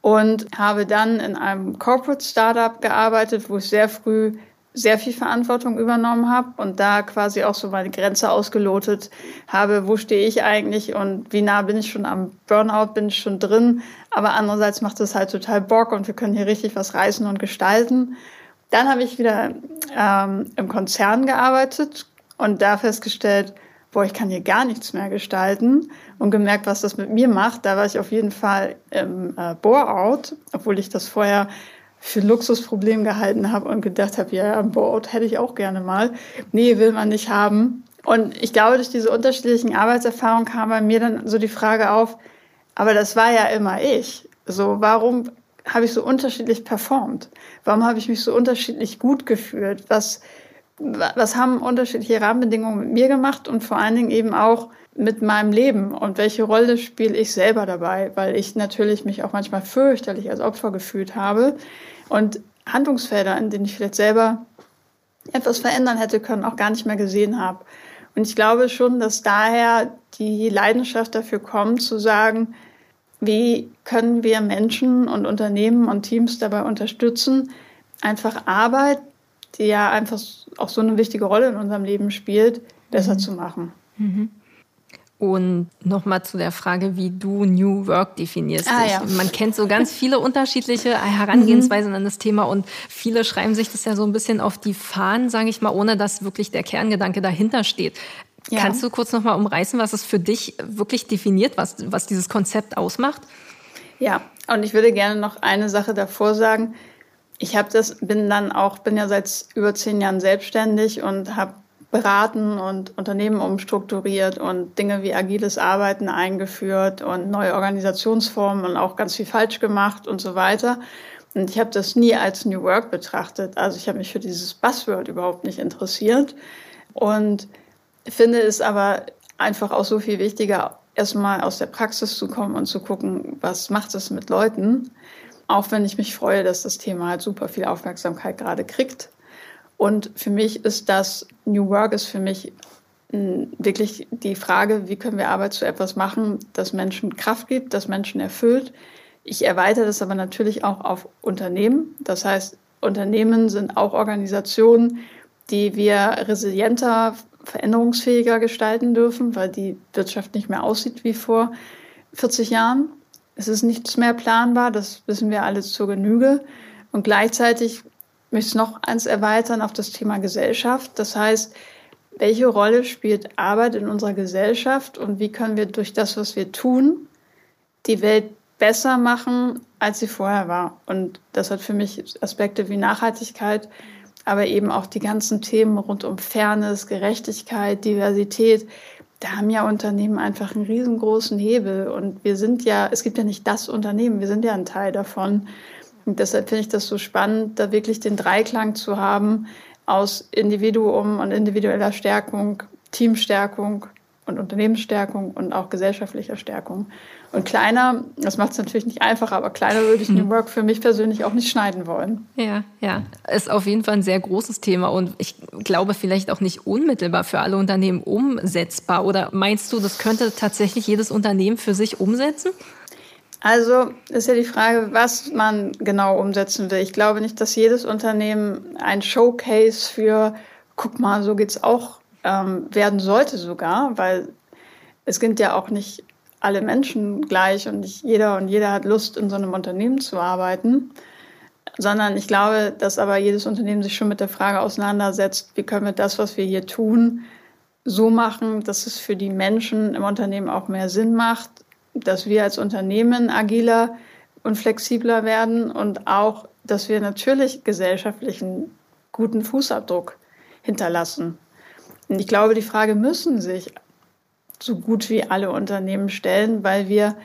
Und habe dann in einem Corporate Startup gearbeitet, wo ich sehr früh sehr viel Verantwortung übernommen habe und da quasi auch so meine Grenze ausgelotet habe, wo stehe ich eigentlich und wie nah bin ich schon am Burnout, bin ich schon drin. Aber andererseits macht es halt total Bock und wir können hier richtig was reißen und gestalten. Dann habe ich wieder ähm, im Konzern gearbeitet und da festgestellt, boah, ich kann hier gar nichts mehr gestalten und gemerkt, was das mit mir macht. Da war ich auf jeden Fall im äh, Bore-out, obwohl ich das vorher für Luxusproblem gehalten habe und gedacht habe, ja, ein Bore-out hätte ich auch gerne mal. Nee, will man nicht haben. Und ich glaube, durch diese unterschiedlichen Arbeitserfahrungen kam bei mir dann so die Frage auf, aber das war ja immer ich. So, warum habe ich so unterschiedlich performt? Warum habe ich mich so unterschiedlich gut gefühlt? Was, was haben unterschiedliche Rahmenbedingungen mit mir gemacht und vor allen Dingen eben auch mit meinem Leben und welche Rolle spiele ich selber dabei, weil ich natürlich mich auch manchmal fürchterlich als Opfer gefühlt habe und Handlungsfelder, in denen ich vielleicht selber etwas verändern hätte können, auch gar nicht mehr gesehen habe. Und ich glaube schon, dass daher die Leidenschaft dafür kommt, zu sagen, wie können wir Menschen und Unternehmen und Teams dabei unterstützen, einfach Arbeit, die ja einfach auch so eine wichtige Rolle in unserem Leben spielt, besser mhm. zu machen. Mhm. Und nochmal zu der Frage, wie du New Work definierst. Ah, ja. Man kennt so ganz [laughs] viele unterschiedliche Herangehensweisen an das Thema und viele schreiben sich das ja so ein bisschen auf die Fahnen, sage ich mal, ohne dass wirklich der Kerngedanke dahinter steht. Ja. Kannst du kurz nochmal umreißen, was es für dich wirklich definiert, was, was dieses Konzept ausmacht? Ja, und ich würde gerne noch eine Sache davor sagen. Ich habe das, bin dann auch, bin ja seit über zehn Jahren selbstständig und habe beraten und Unternehmen umstrukturiert und Dinge wie agiles Arbeiten eingeführt und neue Organisationsformen und auch ganz viel falsch gemacht und so weiter. Und ich habe das nie als New Work betrachtet. Also ich habe mich für dieses Buzzword überhaupt nicht interessiert und finde es aber einfach auch so viel wichtiger, erstmal aus der Praxis zu kommen und zu gucken, was macht es mit Leuten. Auch wenn ich mich freue, dass das Thema halt super viel Aufmerksamkeit gerade kriegt. Und für mich ist das New Work ist für mich hm, wirklich die Frage, wie können wir Arbeit zu etwas machen, das Menschen Kraft gibt, das Menschen erfüllt. Ich erweitere das aber natürlich auch auf Unternehmen. Das heißt, Unternehmen sind auch Organisationen, die wir resilienter, veränderungsfähiger gestalten dürfen, weil die Wirtschaft nicht mehr aussieht wie vor 40 Jahren. Es ist nichts mehr planbar, das wissen wir alle zur Genüge. Und gleichzeitig möchte ich noch eins erweitern auf das Thema Gesellschaft. Das heißt, welche Rolle spielt Arbeit in unserer Gesellschaft und wie können wir durch das, was wir tun, die Welt besser machen, als sie vorher war. Und das hat für mich Aspekte wie Nachhaltigkeit, aber eben auch die ganzen Themen rund um Fairness, Gerechtigkeit, Diversität. Da haben ja Unternehmen einfach einen riesengroßen Hebel. Und wir sind ja, es gibt ja nicht das Unternehmen, wir sind ja ein Teil davon. Und deshalb finde ich das so spannend, da wirklich den Dreiklang zu haben aus Individuum und individueller Stärkung, Teamstärkung und Unternehmensstärkung und auch gesellschaftlicher Stärkung. Und kleiner, das macht es natürlich nicht einfach, aber kleiner würde ich [laughs] New. Work für mich persönlich auch nicht schneiden wollen. Ja, ja. Ist auf jeden Fall ein sehr großes Thema und ich glaube vielleicht auch nicht unmittelbar für alle Unternehmen umsetzbar. Oder meinst du, das könnte tatsächlich jedes Unternehmen für sich umsetzen? Also ist ja die Frage, was man genau umsetzen will. Ich glaube nicht, dass jedes Unternehmen ein Showcase für, guck mal, so geht's auch ähm, werden sollte sogar, weil es sind ja auch nicht alle Menschen gleich und nicht jeder und jeder hat Lust, in so einem Unternehmen zu arbeiten, sondern ich glaube, dass aber jedes Unternehmen sich schon mit der Frage auseinandersetzt, wie können wir das, was wir hier tun, so machen, dass es für die Menschen im Unternehmen auch mehr Sinn macht, dass wir als Unternehmen agiler und flexibler werden und auch, dass wir natürlich gesellschaftlichen guten Fußabdruck hinterlassen. Ich glaube, die Frage müssen sich so gut wie alle Unternehmen stellen, weil wir,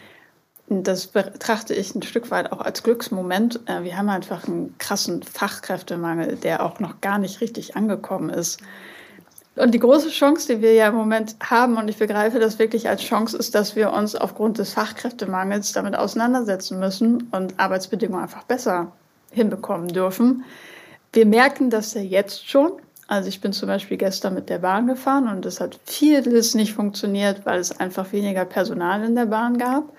das betrachte ich ein Stück weit auch als Glücksmoment, äh, wir haben einfach einen krassen Fachkräftemangel, der auch noch gar nicht richtig angekommen ist. Und die große Chance, die wir ja im Moment haben, und ich begreife das wirklich als Chance, ist, dass wir uns aufgrund des Fachkräftemangels damit auseinandersetzen müssen und Arbeitsbedingungen einfach besser hinbekommen dürfen. Wir merken das ja jetzt schon. Also ich bin zum Beispiel gestern mit der Bahn gefahren und es hat vieles nicht funktioniert, weil es einfach weniger Personal in der Bahn gab.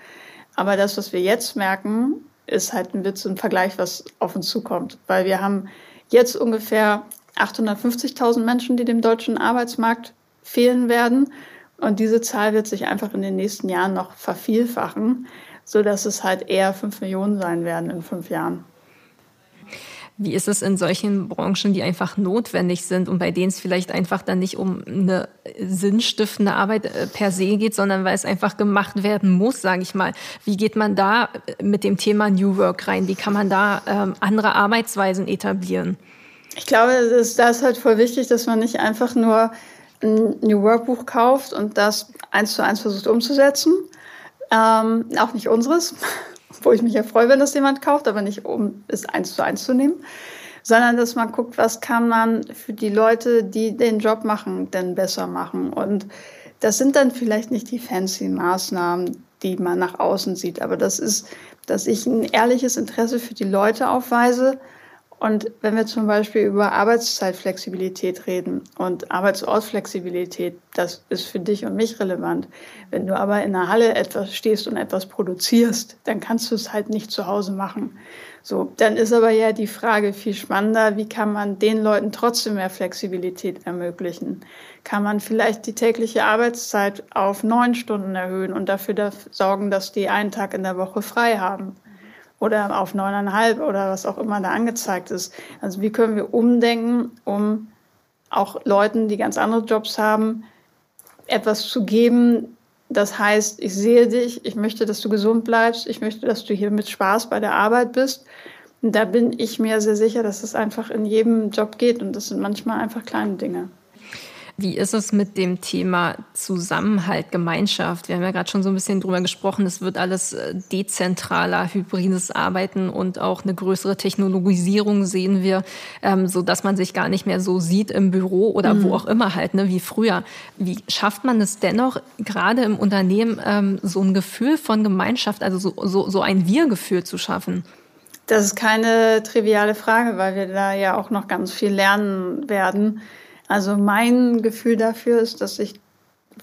Aber das, was wir jetzt merken, ist halt ein Witz im Vergleich, was auf uns zukommt. Weil wir haben jetzt ungefähr 850.000 Menschen, die dem deutschen Arbeitsmarkt fehlen werden. Und diese Zahl wird sich einfach in den nächsten Jahren noch vervielfachen, sodass es halt eher 5 Millionen sein werden in fünf Jahren. Wie ist es in solchen Branchen, die einfach notwendig sind und bei denen es vielleicht einfach dann nicht um eine sinnstiftende Arbeit äh, per se geht, sondern weil es einfach gemacht werden muss, sage ich mal. Wie geht man da mit dem Thema New Work rein? Wie kann man da ähm, andere Arbeitsweisen etablieren? Ich glaube, das ist halt voll wichtig, dass man nicht einfach nur ein New Work Buch kauft und das eins zu eins versucht umzusetzen. Ähm, auch nicht unseres. Wo ich mich ja freue, wenn das jemand kauft, aber nicht um es eins zu eins zu nehmen, sondern dass man guckt, was kann man für die Leute, die den Job machen, denn besser machen. Und das sind dann vielleicht nicht die fancy Maßnahmen, die man nach außen sieht, aber das ist, dass ich ein ehrliches Interesse für die Leute aufweise. Und wenn wir zum Beispiel über Arbeitszeitflexibilität reden und Arbeitsortflexibilität, das ist für dich und mich relevant. Wenn du aber in der Halle etwas stehst und etwas produzierst, dann kannst du es halt nicht zu Hause machen. So, dann ist aber ja die Frage viel spannender, wie kann man den Leuten trotzdem mehr Flexibilität ermöglichen? Kann man vielleicht die tägliche Arbeitszeit auf neun Stunden erhöhen und dafür sorgen, dass die einen Tag in der Woche frei haben? Oder auf neuneinhalb oder was auch immer da angezeigt ist. Also wie können wir umdenken, um auch Leuten, die ganz andere Jobs haben, etwas zu geben, das heißt, ich sehe dich, ich möchte, dass du gesund bleibst, ich möchte, dass du hier mit Spaß bei der Arbeit bist. Und da bin ich mir sehr sicher, dass es einfach in jedem Job geht und das sind manchmal einfach kleine Dinge. Wie ist es mit dem Thema Zusammenhalt, Gemeinschaft? Wir haben ja gerade schon so ein bisschen drüber gesprochen. Es wird alles äh, dezentraler, hybrides Arbeiten und auch eine größere Technologisierung sehen wir, ähm, so dass man sich gar nicht mehr so sieht im Büro oder mhm. wo auch immer halt, ne, wie früher. Wie schafft man es dennoch, gerade im Unternehmen, ähm, so ein Gefühl von Gemeinschaft, also so, so, so ein Wir-Gefühl zu schaffen? Das ist keine triviale Frage, weil wir da ja auch noch ganz viel lernen werden. Also mein Gefühl dafür ist, dass ich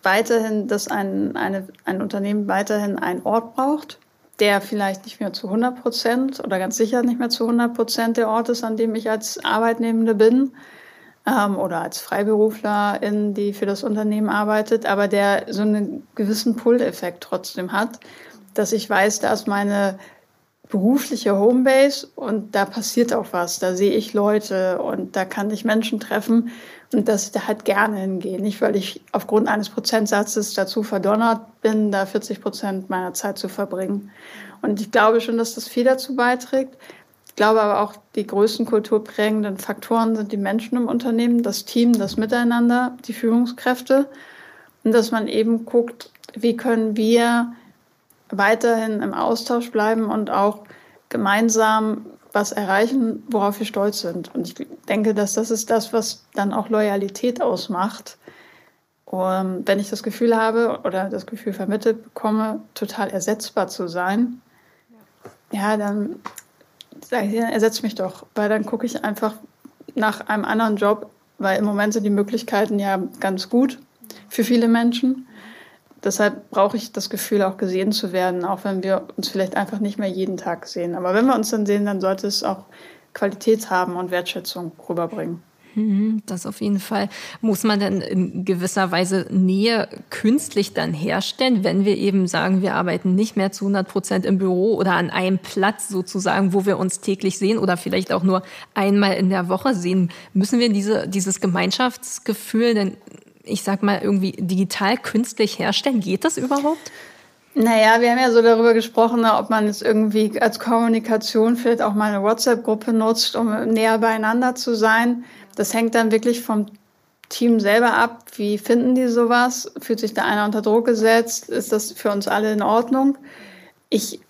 weiterhin, dass ein, eine, ein Unternehmen weiterhin einen Ort braucht, der vielleicht nicht mehr zu 100 Prozent oder ganz sicher nicht mehr zu 100 Prozent der Ort ist, an dem ich als Arbeitnehmende bin ähm, oder als Freiberuflerin, die für das Unternehmen arbeitet, aber der so einen gewissen Pull-Effekt trotzdem hat, dass ich weiß, da ist meine berufliche Homebase und da passiert auch was. Da sehe ich Leute und da kann ich Menschen treffen und dass ich da halt gerne hingehe. Nicht, weil ich aufgrund eines Prozentsatzes dazu verdonnert bin, da 40 Prozent meiner Zeit zu verbringen. Und ich glaube schon, dass das viel dazu beiträgt. Ich glaube aber auch, die größten kulturprägenden Faktoren sind die Menschen im Unternehmen, das Team, das Miteinander, die Führungskräfte. Und dass man eben guckt, wie können wir weiterhin im Austausch bleiben und auch gemeinsam was erreichen, worauf wir stolz sind. Und ich denke, dass das ist das, was dann auch Loyalität ausmacht. Und wenn ich das Gefühl habe oder das Gefühl vermittelt bekomme, total ersetzbar zu sein, ja, dann sage ich, ersetzt mich doch, weil dann gucke ich einfach nach einem anderen Job, weil im Moment sind die Möglichkeiten ja ganz gut für viele Menschen. Deshalb brauche ich das Gefühl, auch gesehen zu werden, auch wenn wir uns vielleicht einfach nicht mehr jeden Tag sehen. Aber wenn wir uns dann sehen, dann sollte es auch Qualität haben und Wertschätzung rüberbringen. Mhm, das auf jeden Fall. Muss man denn in gewisser Weise Nähe künstlich dann herstellen, wenn wir eben sagen, wir arbeiten nicht mehr zu 100 Prozent im Büro oder an einem Platz sozusagen, wo wir uns täglich sehen oder vielleicht auch nur einmal in der Woche sehen? Müssen wir diese, dieses Gemeinschaftsgefühl denn ich sag mal, irgendwie digital künstlich herstellen? Geht das überhaupt? Naja, wir haben ja so darüber gesprochen, ob man jetzt irgendwie als Kommunikation vielleicht auch mal eine WhatsApp-Gruppe nutzt, um näher beieinander zu sein. Das hängt dann wirklich vom Team selber ab. Wie finden die sowas? Fühlt sich da einer unter Druck gesetzt? Ist das für uns alle in Ordnung? Ich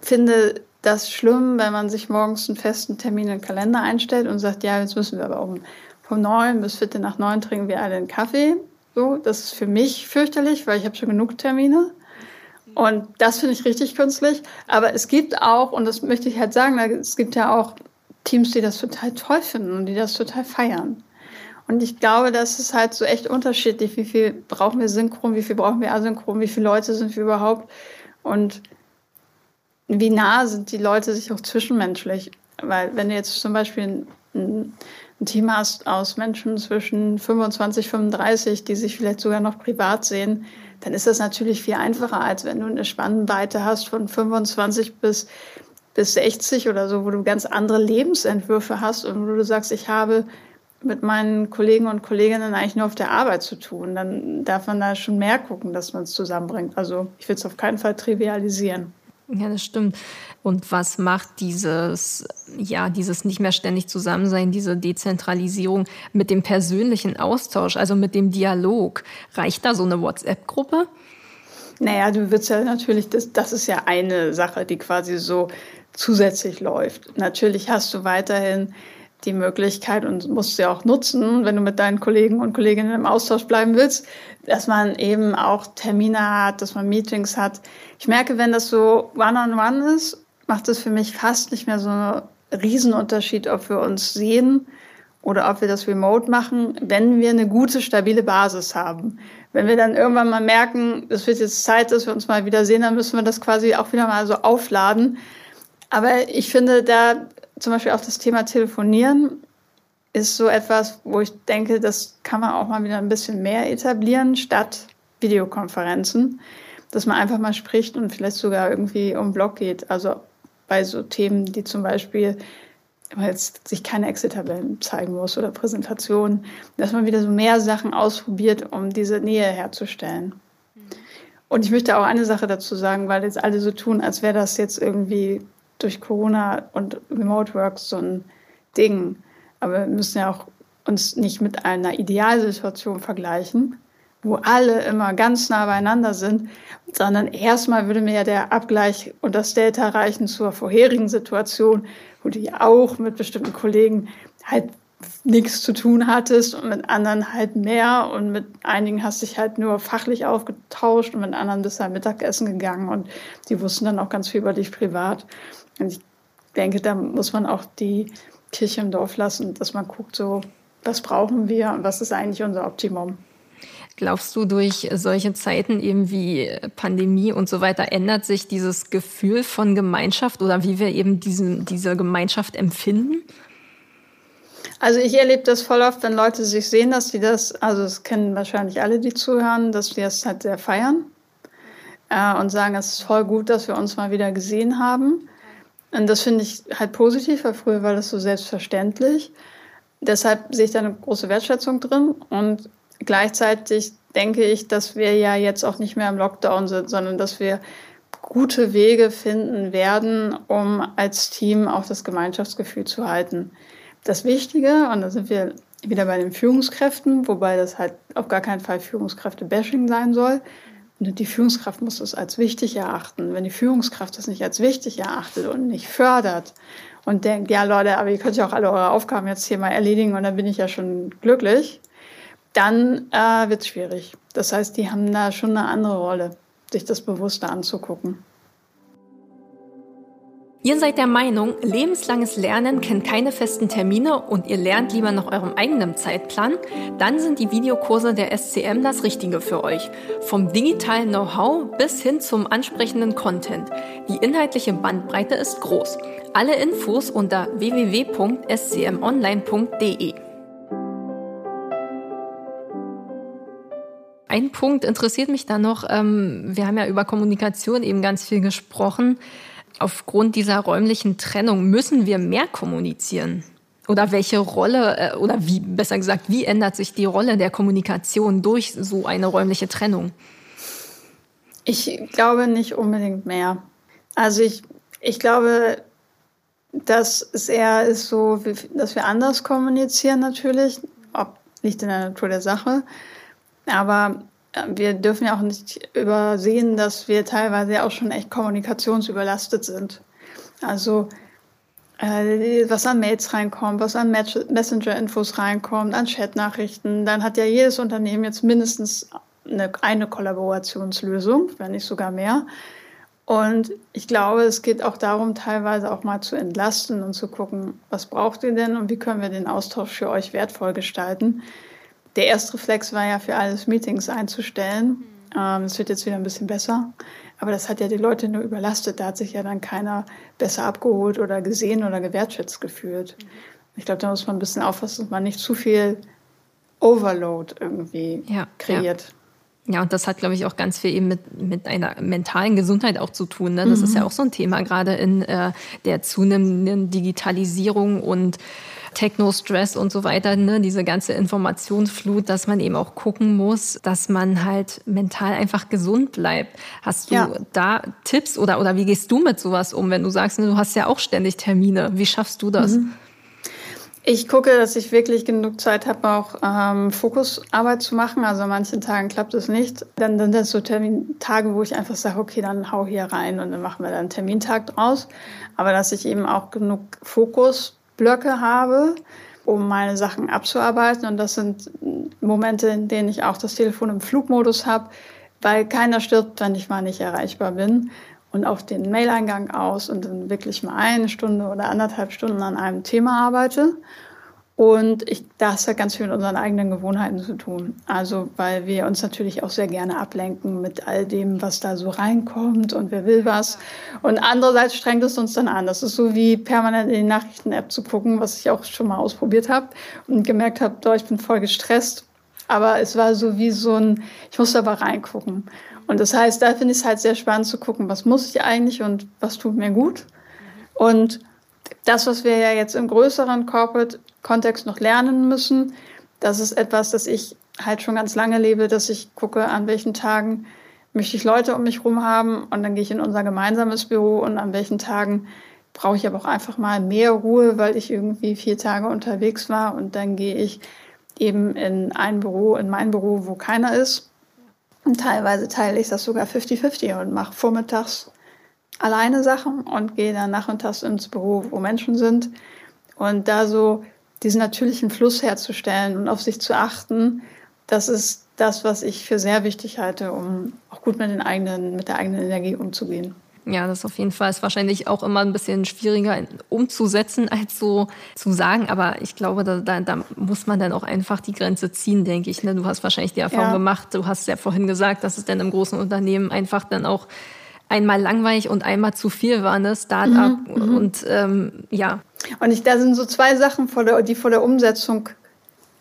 finde das schlimm, wenn man sich morgens einen festen Termin in den Kalender einstellt und sagt, ja, jetzt müssen wir aber um von neun bis Viertel nach neun trinken wir alle einen Kaffee. So, das ist für mich fürchterlich, weil ich habe schon genug Termine. Und das finde ich richtig künstlich. Aber es gibt auch, und das möchte ich halt sagen, es gibt ja auch Teams, die das total toll finden und die das total feiern. Und ich glaube, das ist halt so echt unterschiedlich. Wie viel brauchen wir Synchron, wie viel brauchen wir Asynchron, wie viele Leute sind wir überhaupt und wie nah sind die Leute sich auch zwischenmenschlich. Weil wenn du jetzt zum Beispiel ein, ein ein Team hast aus Menschen zwischen 25, 35, die sich vielleicht sogar noch privat sehen, dann ist das natürlich viel einfacher, als wenn du eine Spannweite hast von 25 bis, bis 60 oder so, wo du ganz andere Lebensentwürfe hast und wo du sagst, ich habe mit meinen Kollegen und Kolleginnen eigentlich nur auf der Arbeit zu tun. Dann darf man da schon mehr gucken, dass man es zusammenbringt. Also ich will es auf keinen Fall trivialisieren. Ja, das stimmt. Und was macht dieses, ja, dieses nicht mehr ständig Zusammensein, diese Dezentralisierung mit dem persönlichen Austausch, also mit dem Dialog? Reicht da so eine WhatsApp-Gruppe? Naja, du willst ja natürlich, das, das ist ja eine Sache, die quasi so zusätzlich läuft. Natürlich hast du weiterhin die Möglichkeit und musst sie auch nutzen, wenn du mit deinen Kollegen und Kolleginnen im Austausch bleiben willst, dass man eben auch Termine hat, dass man Meetings hat. Ich merke, wenn das so one-on-one -on -one ist, macht es für mich fast nicht mehr so einen Riesenunterschied, ob wir uns sehen oder ob wir das remote machen, wenn wir eine gute, stabile Basis haben. Wenn wir dann irgendwann mal merken, es wird jetzt Zeit, dass wir uns mal wieder sehen, dann müssen wir das quasi auch wieder mal so aufladen. Aber ich finde da zum Beispiel auch das Thema Telefonieren ist so etwas, wo ich denke, das kann man auch mal wieder ein bisschen mehr etablieren, statt Videokonferenzen, dass man einfach mal spricht und vielleicht sogar irgendwie um Blog geht. Also bei so Themen, die zum Beispiel weil jetzt sich keine Excel-Tabellen zeigen muss oder Präsentationen, dass man wieder so mehr Sachen ausprobiert, um diese Nähe herzustellen. Und ich möchte auch eine Sache dazu sagen, weil jetzt alle so tun, als wäre das jetzt irgendwie durch Corona und Remote Work so ein Ding. Aber wir müssen ja auch uns nicht mit einer Idealsituation vergleichen, wo alle immer ganz nah beieinander sind, sondern erstmal würde mir ja der Abgleich und das Delta reichen zur vorherigen Situation, wo du ja auch mit bestimmten Kollegen halt nichts zu tun hattest und mit anderen halt mehr und mit einigen hast dich halt nur fachlich aufgetauscht und mit anderen bist du halt Mittagessen gegangen und die wussten dann auch ganz viel über dich privat. Und ich denke, da muss man auch die Kirche im Dorf lassen, dass man guckt, so, was brauchen wir und was ist eigentlich unser Optimum. Glaubst du, durch solche Zeiten eben wie Pandemie und so weiter ändert sich dieses Gefühl von Gemeinschaft oder wie wir eben diesen, diese Gemeinschaft empfinden? Also ich erlebe das voll oft, wenn Leute sich sehen, dass sie das, also das kennen wahrscheinlich alle, die zuhören, dass wir es halt sehr feiern äh, und sagen, es ist voll gut, dass wir uns mal wieder gesehen haben. Und das finde ich halt positiv, weil früher war das so selbstverständlich. Deshalb sehe ich da eine große Wertschätzung drin und Gleichzeitig denke ich, dass wir ja jetzt auch nicht mehr im Lockdown sind, sondern dass wir gute Wege finden werden, um als Team auch das Gemeinschaftsgefühl zu halten. Das Wichtige, und da sind wir wieder bei den Führungskräften, wobei das halt auf gar keinen Fall Führungskräfte-Bashing sein soll. Und die Führungskraft muss es als wichtig erachten. Wenn die Führungskraft das nicht als wichtig erachtet und nicht fördert und denkt, ja Leute, aber ihr könnt ja auch alle eure Aufgaben jetzt hier mal erledigen und dann bin ich ja schon glücklich, dann äh, wird es schwierig. Das heißt, die haben da schon eine andere Rolle, sich das bewusster anzugucken. Ihr seid der Meinung, lebenslanges Lernen kennt keine festen Termine und ihr lernt lieber nach eurem eigenen Zeitplan? Dann sind die Videokurse der SCM das Richtige für euch. Vom digitalen Know-how bis hin zum ansprechenden Content. Die inhaltliche Bandbreite ist groß. Alle Infos unter www.scmonline.de. Ein Punkt interessiert mich da noch. Ähm, wir haben ja über Kommunikation eben ganz viel gesprochen. Aufgrund dieser räumlichen Trennung müssen wir mehr kommunizieren. Oder welche Rolle, äh, oder wie, besser gesagt, wie ändert sich die Rolle der Kommunikation durch so eine räumliche Trennung? Ich glaube nicht unbedingt mehr. Also ich, ich glaube, dass es eher ist so, dass wir anders kommunizieren natürlich, ob nicht in der Natur der Sache. Aber wir dürfen ja auch nicht übersehen, dass wir teilweise auch schon echt kommunikationsüberlastet sind. Also äh, was an Mails reinkommt, was an Messenger-Infos reinkommt, an Chat-Nachrichten, dann hat ja jedes Unternehmen jetzt mindestens eine, eine Kollaborationslösung, wenn nicht sogar mehr. Und ich glaube, es geht auch darum, teilweise auch mal zu entlasten und zu gucken, was braucht ihr denn und wie können wir den Austausch für euch wertvoll gestalten der erste Reflex war ja für alles Meetings einzustellen. Ähm, es wird jetzt wieder ein bisschen besser. Aber das hat ja die Leute nur überlastet. Da hat sich ja dann keiner besser abgeholt oder gesehen oder gewertschätzt gefühlt. Ich glaube, da muss man ein bisschen aufpassen, dass man nicht zu viel Overload irgendwie ja, kreiert. Ja. Ja, und das hat, glaube ich, auch ganz viel eben mit, mit einer mentalen Gesundheit auch zu tun. Ne? Das mhm. ist ja auch so ein Thema, gerade in äh, der zunehmenden Digitalisierung und Techno-Stress und so weiter, ne, diese ganze Informationsflut, dass man eben auch gucken muss, dass man halt mental einfach gesund bleibt. Hast du ja. da Tipps oder, oder wie gehst du mit sowas um, wenn du sagst, ne, du hast ja auch ständig Termine? Wie schaffst du das? Mhm. Ich gucke, dass ich wirklich genug Zeit habe, auch ähm, Fokusarbeit zu machen. Also an manchen Tagen klappt es nicht. Dann sind das so Termintage, wo ich einfach sage, okay, dann hau hier rein und dann machen wir dann einen Termintag draus. Aber dass ich eben auch genug Fokusblöcke habe, um meine Sachen abzuarbeiten. Und das sind Momente, in denen ich auch das Telefon im Flugmodus habe, weil keiner stirbt, wenn ich mal nicht erreichbar bin und auch den Maileingang aus und dann wirklich mal eine Stunde oder anderthalb Stunden an einem Thema arbeite. Und ich, das hat ganz viel mit unseren eigenen Gewohnheiten zu tun. Also, weil wir uns natürlich auch sehr gerne ablenken mit all dem, was da so reinkommt und wer will was. Und andererseits strengt es uns dann an. Das ist so wie permanent in die Nachrichten-App zu gucken, was ich auch schon mal ausprobiert habe und gemerkt habe, doch, ich bin voll gestresst. Aber es war so wie so ein, ich musste aber reingucken. Und das heißt, da finde ich es halt sehr spannend zu gucken, was muss ich eigentlich und was tut mir gut. Und das, was wir ja jetzt im größeren Corporate-Kontext noch lernen müssen, das ist etwas, das ich halt schon ganz lange lebe, dass ich gucke, an welchen Tagen möchte ich Leute um mich herum haben und dann gehe ich in unser gemeinsames Büro und an welchen Tagen brauche ich aber auch einfach mal mehr Ruhe, weil ich irgendwie vier Tage unterwegs war und dann gehe ich eben in ein Büro, in mein Büro, wo keiner ist und teilweise teile ich das sogar 50-50 und mache vormittags alleine Sachen und gehe dann nachmittags ins Büro, wo Menschen sind. Und da so diesen natürlichen Fluss herzustellen und auf sich zu achten, das ist das, was ich für sehr wichtig halte, um auch gut mit, den eigenen, mit der eigenen Energie umzugehen. Ja, das auf jeden Fall ist wahrscheinlich auch immer ein bisschen schwieriger umzusetzen, [laughs] als so zu sagen. Aber ich glaube, da, da, da muss man dann auch einfach die Grenze ziehen, denke ich. Ne? Du hast wahrscheinlich die Erfahrung ja. gemacht, du hast ja vorhin gesagt, dass es dann im großen Unternehmen einfach dann auch einmal langweilig und einmal zu viel war, ne? Start-up mhm, mhm. und ähm, ja. Und ich, da sind so zwei Sachen, vor der, die vor der Umsetzung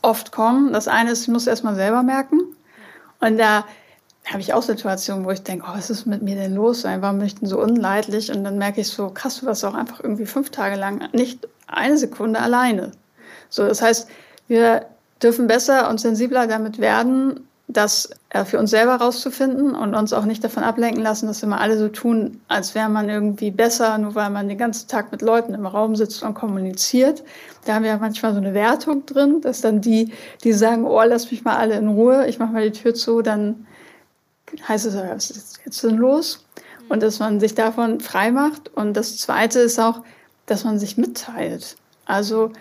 oft kommen. Das eine ist, ich muss erst mal selber merken. Und da habe ich auch Situationen, wo ich denke, oh, was ist mit mir denn los? Warum bin ich denn so unleidlich? Und dann merke ich so, krass, du warst auch einfach irgendwie fünf Tage lang nicht eine Sekunde alleine. So, das heißt, wir dürfen besser und sensibler damit werden, das äh, für uns selber rauszufinden und uns auch nicht davon ablenken lassen, dass wir mal alle so tun, als wäre man irgendwie besser, nur weil man den ganzen Tag mit Leuten im Raum sitzt und kommuniziert. Da haben wir ja manchmal so eine Wertung drin, dass dann die, die sagen, oh, lass mich mal alle in Ruhe, ich mache mal die Tür zu, dann heißt es, was ist jetzt denn los? Und dass man sich davon frei macht. Und das Zweite ist auch, dass man sich mitteilt. Also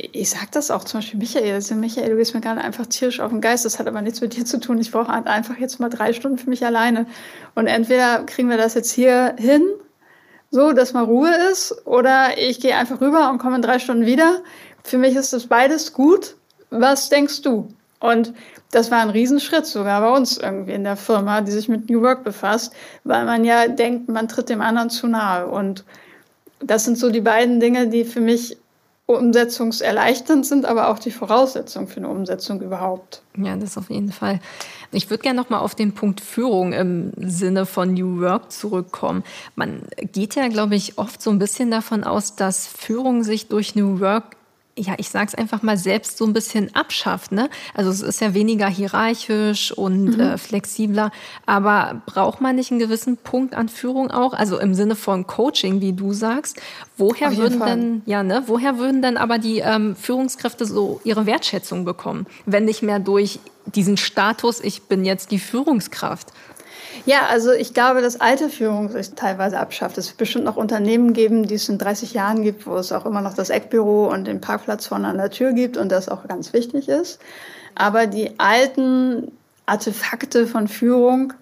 ich sage das auch zum Beispiel Michael. Also Michael, du gehst mir gerade einfach tierisch auf den Geist. Das hat aber nichts mit dir zu tun. Ich brauche einfach jetzt mal drei Stunden für mich alleine. Und entweder kriegen wir das jetzt hier hin, so dass mal Ruhe ist, oder ich gehe einfach rüber und komme in drei Stunden wieder. Für mich ist das beides gut. Was denkst du? Und das war ein Riesenschritt sogar bei uns irgendwie in der Firma, die sich mit New Work befasst, weil man ja denkt, man tritt dem anderen zu nahe. Und das sind so die beiden Dinge, die für mich umsetzungserleichternd sind, aber auch die Voraussetzung für eine Umsetzung überhaupt. Ja, das auf jeden Fall. Ich würde gerne noch mal auf den Punkt Führung im Sinne von New Work zurückkommen. Man geht ja, glaube ich, oft so ein bisschen davon aus, dass Führung sich durch New Work ja, ich sag's einfach mal, selbst so ein bisschen abschafft. Ne? Also es ist ja weniger hierarchisch und mhm. äh, flexibler, aber braucht man nicht einen gewissen Punkt an Führung auch? Also im Sinne von Coaching, wie du sagst. Woher würden Fall. denn, ja, ne, woher würden denn aber die ähm, Führungskräfte so ihre Wertschätzung bekommen, wenn nicht mehr durch diesen Status, ich bin jetzt die Führungskraft? Ja, also ich glaube, dass alte Führung sich teilweise abschafft. Es wird bestimmt noch Unternehmen geben, die es in 30 Jahren gibt, wo es auch immer noch das Eckbüro und den Parkplatz vorne an der Tür gibt und das auch ganz wichtig ist. Aber die alten Artefakte von Führung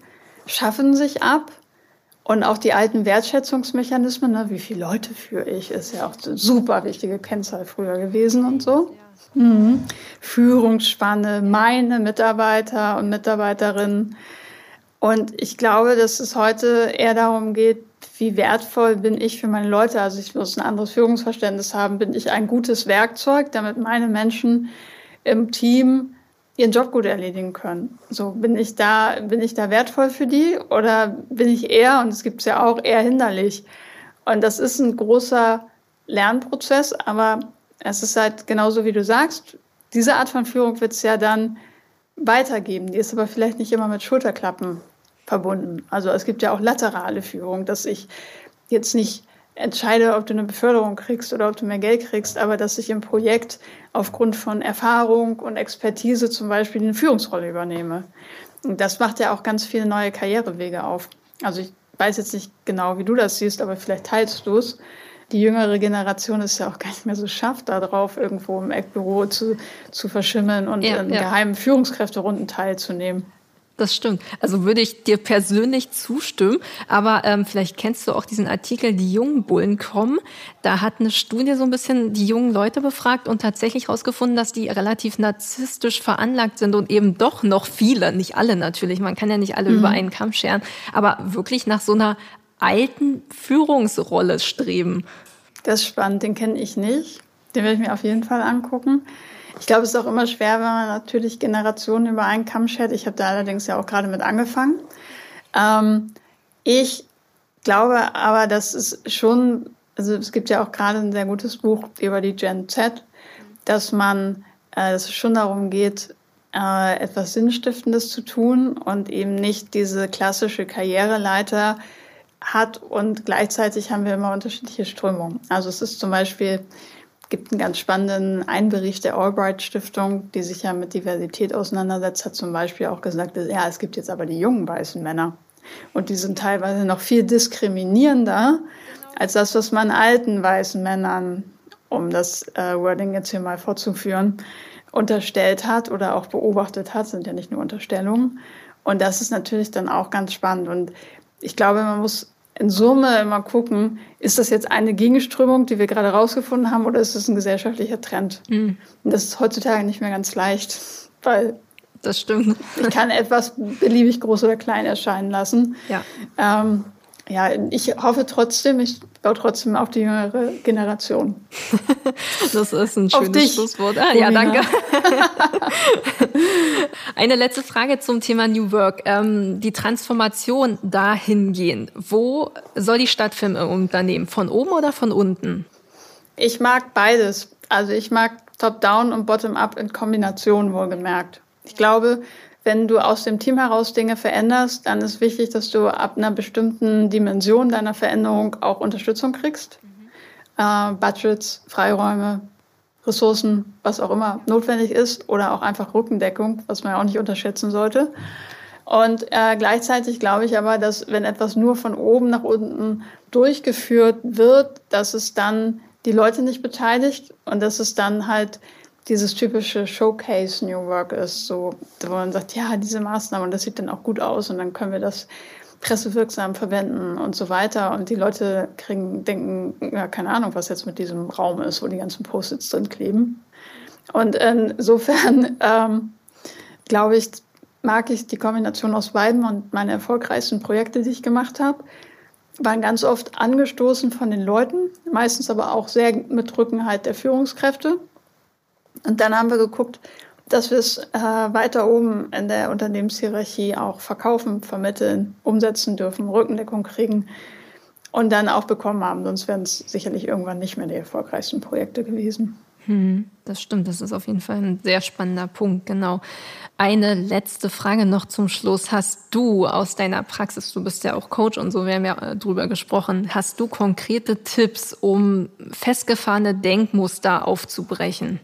schaffen sich ab. Und auch die alten Wertschätzungsmechanismen, ne, wie viele Leute führe ich, ist ja auch eine super wichtige Kennzahl früher gewesen und so. Mhm. Führungsspanne, meine Mitarbeiter und Mitarbeiterinnen und ich glaube, dass es heute eher darum geht, wie wertvoll bin ich für meine Leute. Also ich muss ein anderes Führungsverständnis haben. Bin ich ein gutes Werkzeug, damit meine Menschen im Team ihren Job gut erledigen können. So bin ich da, bin ich da wertvoll für die oder bin ich eher, und es gibt es ja auch, eher hinderlich. Und das ist ein großer Lernprozess, aber es ist halt genauso wie du sagst, diese Art von Führung wird es ja dann weitergeben. Die ist aber vielleicht nicht immer mit Schulterklappen verbunden. Also es gibt ja auch laterale Führung, dass ich jetzt nicht entscheide, ob du eine Beförderung kriegst oder ob du mehr Geld kriegst, aber dass ich im Projekt aufgrund von Erfahrung und Expertise zum Beispiel eine Führungsrolle übernehme. Und das macht ja auch ganz viele neue Karrierewege auf. Also ich weiß jetzt nicht genau, wie du das siehst, aber vielleicht teilst du es. Die jüngere Generation ist ja auch gar nicht mehr so scharf darauf, irgendwo im Eckbüro zu, zu verschimmeln und ja, in ja. geheimen Führungskräfterunden teilzunehmen. Das stimmt. Also würde ich dir persönlich zustimmen. Aber ähm, vielleicht kennst du auch diesen Artikel, die jungen Bullen kommen. Da hat eine Studie so ein bisschen die jungen Leute befragt und tatsächlich herausgefunden, dass die relativ narzisstisch veranlagt sind und eben doch noch viele, nicht alle natürlich, man kann ja nicht alle mhm. über einen Kamm scheren, aber wirklich nach so einer alten Führungsrolle streben. Das ist spannend, den kenne ich nicht. Den werde ich mir auf jeden Fall angucken. Ich glaube, es ist auch immer schwer, wenn man natürlich Generationen über einen Kamm schert. Ich habe da allerdings ja auch gerade mit angefangen. Ähm, ich glaube aber, dass es schon, also es gibt ja auch gerade ein sehr gutes Buch über die Gen Z, dass man, äh, dass es schon darum geht, äh, etwas Sinnstiftendes zu tun und eben nicht diese klassische Karriereleiter hat und gleichzeitig haben wir immer unterschiedliche Strömungen. Also es ist zum Beispiel gibt einen ganz spannenden Einbericht der Albright Stiftung, die sich ja mit Diversität auseinandersetzt, hat zum Beispiel auch gesagt, ja, es gibt jetzt aber die jungen weißen Männer. Und die sind teilweise noch viel diskriminierender als das, was man alten weißen Männern, um das äh, Wording jetzt hier mal vorzuführen, unterstellt hat oder auch beobachtet hat, sind ja nicht nur Unterstellungen. Und das ist natürlich dann auch ganz spannend. Und ich glaube, man muss in Summe immer gucken, ist das jetzt eine Gegenströmung, die wir gerade rausgefunden haben, oder ist es ein gesellschaftlicher Trend? Mhm. Und das ist heutzutage nicht mehr ganz leicht, weil das stimmt. ich kann etwas beliebig groß oder klein erscheinen lassen. Ja. Ähm, ja, ich hoffe trotzdem, ich baue trotzdem auf die jüngere Generation. [laughs] das ist ein schönes Schlusswort. Ah, ja, danke. [laughs] Eine letzte Frage zum Thema New Work. Ähm, die Transformation dahingehend. Wo soll die stattfinden im Unternehmen? Von oben oder von unten? Ich mag beides. Also ich mag Top-Down und Bottom-Up in Kombination wohlgemerkt. Ich glaube, wenn du aus dem Team heraus Dinge veränderst, dann ist wichtig, dass du ab einer bestimmten Dimension deiner Veränderung auch Unterstützung kriegst. Mhm. Äh, Budgets, Freiräume, Ressourcen, was auch immer notwendig ist oder auch einfach Rückendeckung, was man ja auch nicht unterschätzen sollte. Und äh, gleichzeitig glaube ich aber, dass wenn etwas nur von oben nach unten durchgeführt wird, dass es dann die Leute nicht beteiligt und dass es dann halt dieses typische Showcase New Work ist, so, wo man sagt, ja, diese Maßnahme und das sieht dann auch gut aus und dann können wir das pressewirksam verwenden und so weiter. Und die Leute kriegen, denken, ja, keine Ahnung, was jetzt mit diesem Raum ist, wo die ganzen Post-its drin kleben. Und insofern, [laughs] ähm, glaube ich, mag ich die Kombination aus beiden und meine erfolgreichsten Projekte, die ich gemacht habe, waren ganz oft angestoßen von den Leuten, meistens aber auch sehr mit Rückenhalt der Führungskräfte. Und dann haben wir geguckt, dass wir es äh, weiter oben in der Unternehmenshierarchie auch verkaufen, vermitteln, umsetzen dürfen, Rückendeckung kriegen und dann auch bekommen haben. Sonst wären es sicherlich irgendwann nicht mehr die erfolgreichsten Projekte gewesen. Hm, das stimmt, das ist auf jeden Fall ein sehr spannender Punkt, genau. Eine letzte Frage noch zum Schluss. Hast du aus deiner Praxis, du bist ja auch Coach und so, wir haben ja äh, drüber gesprochen, hast du konkrete Tipps, um festgefahrene Denkmuster aufzubrechen?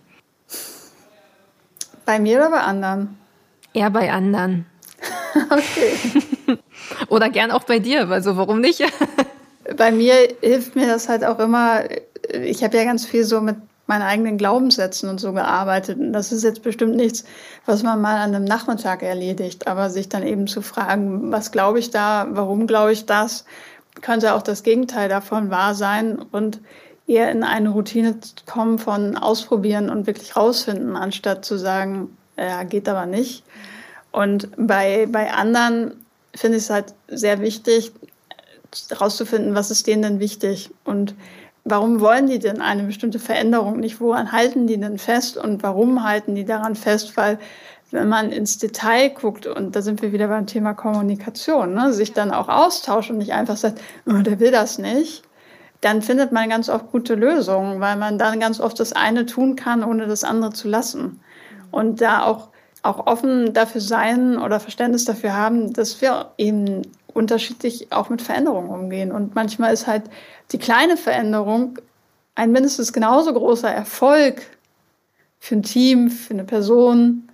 Bei mir oder bei anderen? Eher bei anderen. [laughs] okay. [laughs] oder gern auch bei dir, also warum nicht? [laughs] bei mir hilft mir das halt auch immer, ich habe ja ganz viel so mit meinen eigenen Glaubenssätzen und so gearbeitet. Und das ist jetzt bestimmt nichts, was man mal an einem Nachmittag erledigt, aber sich dann eben zu fragen, was glaube ich da, warum glaube ich das, könnte auch das Gegenteil davon wahr sein und eher in eine Routine kommen von ausprobieren und wirklich rausfinden, anstatt zu sagen, ja, geht aber nicht. Und bei, bei anderen finde ich es halt sehr wichtig, herauszufinden, was ist denen denn wichtig und warum wollen die denn eine bestimmte Veränderung nicht? Woran halten die denn fest und warum halten die daran fest? Weil wenn man ins Detail guckt, und da sind wir wieder beim Thema Kommunikation, ne, sich dann auch austauscht und nicht einfach sagt, oh, der will das nicht, dann findet man ganz oft gute Lösungen, weil man dann ganz oft das eine tun kann, ohne das andere zu lassen. Und da auch, auch offen dafür sein oder Verständnis dafür haben, dass wir eben unterschiedlich auch mit Veränderungen umgehen. Und manchmal ist halt die kleine Veränderung ein mindestens genauso großer Erfolg für ein Team, für eine Person,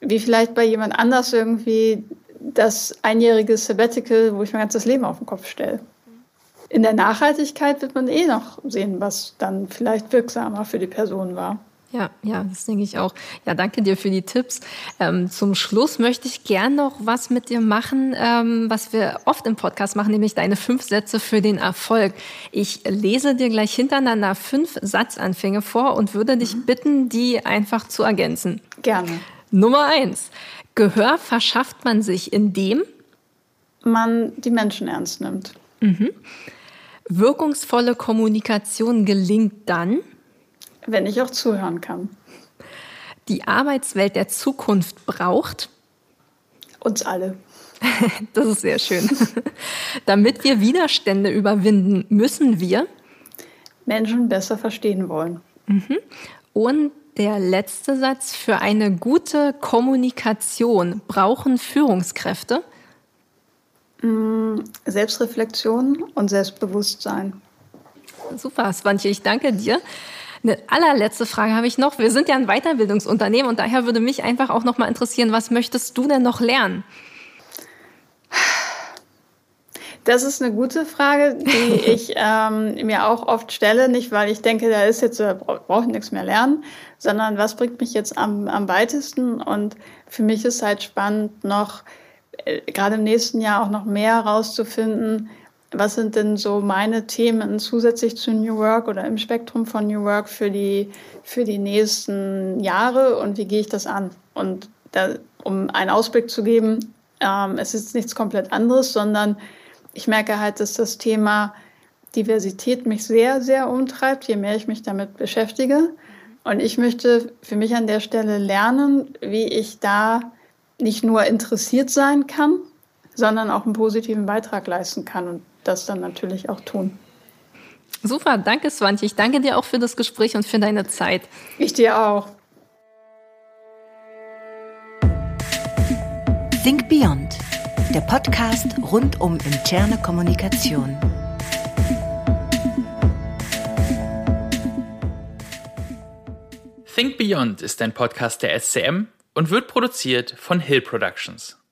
wie vielleicht bei jemand anders irgendwie das einjährige Sabbatical, wo ich mein ganzes Leben auf den Kopf stelle. In der Nachhaltigkeit wird man eh noch sehen, was dann vielleicht wirksamer für die Person war. Ja, ja, das denke ich auch. Ja, danke dir für die Tipps. Ähm, zum Schluss möchte ich gern noch was mit dir machen, ähm, was wir oft im Podcast machen, nämlich deine fünf Sätze für den Erfolg. Ich lese dir gleich hintereinander fünf Satzanfänge vor und würde dich mhm. bitten, die einfach zu ergänzen. Gerne. Nummer eins. Gehör verschafft man sich, indem man die Menschen ernst nimmt. Mhm. Wirkungsvolle Kommunikation gelingt dann, wenn ich auch zuhören kann. Die Arbeitswelt der Zukunft braucht uns alle. [laughs] Das ist sehr schön. Damit wir Widerstände überwinden, müssen wir Menschen besser verstehen wollen. Mhm. Und der letzte Satz. Für eine gute Kommunikation brauchen Führungskräfte Selbstreflexion und Selbstbewusstsein. Super, Swantje, ich danke dir. Eine allerletzte Frage habe ich noch. Wir sind ja ein Weiterbildungsunternehmen und daher würde mich einfach auch noch mal interessieren, was möchtest du denn noch lernen? Das ist eine gute Frage, die [laughs] ich ähm, mir auch oft stelle. Nicht, weil ich denke, da ist jetzt, äh, brauche ich nichts mehr lernen, sondern was bringt mich jetzt am, am weitesten? Und für mich ist halt spannend, noch gerade im nächsten Jahr auch noch mehr herauszufinden, was sind denn so meine Themen zusätzlich zu New Work oder im Spektrum von New Work für die, für die nächsten Jahre und wie gehe ich das an? Und da, um einen Ausblick zu geben, ähm, es ist nichts komplett anderes, sondern ich merke halt, dass das Thema Diversität mich sehr, sehr umtreibt, je mehr ich mich damit beschäftige. Und ich möchte für mich an der Stelle lernen, wie ich da nicht nur interessiert sein kann, sondern auch einen positiven Beitrag leisten kann und das dann natürlich auch tun. Super, danke Swantje. Ich danke dir auch für das Gespräch und für deine Zeit. Ich dir auch. Think Beyond, der Podcast rund um interne Kommunikation. Think Beyond ist ein Podcast der SCM und wird produziert von Hill Productions.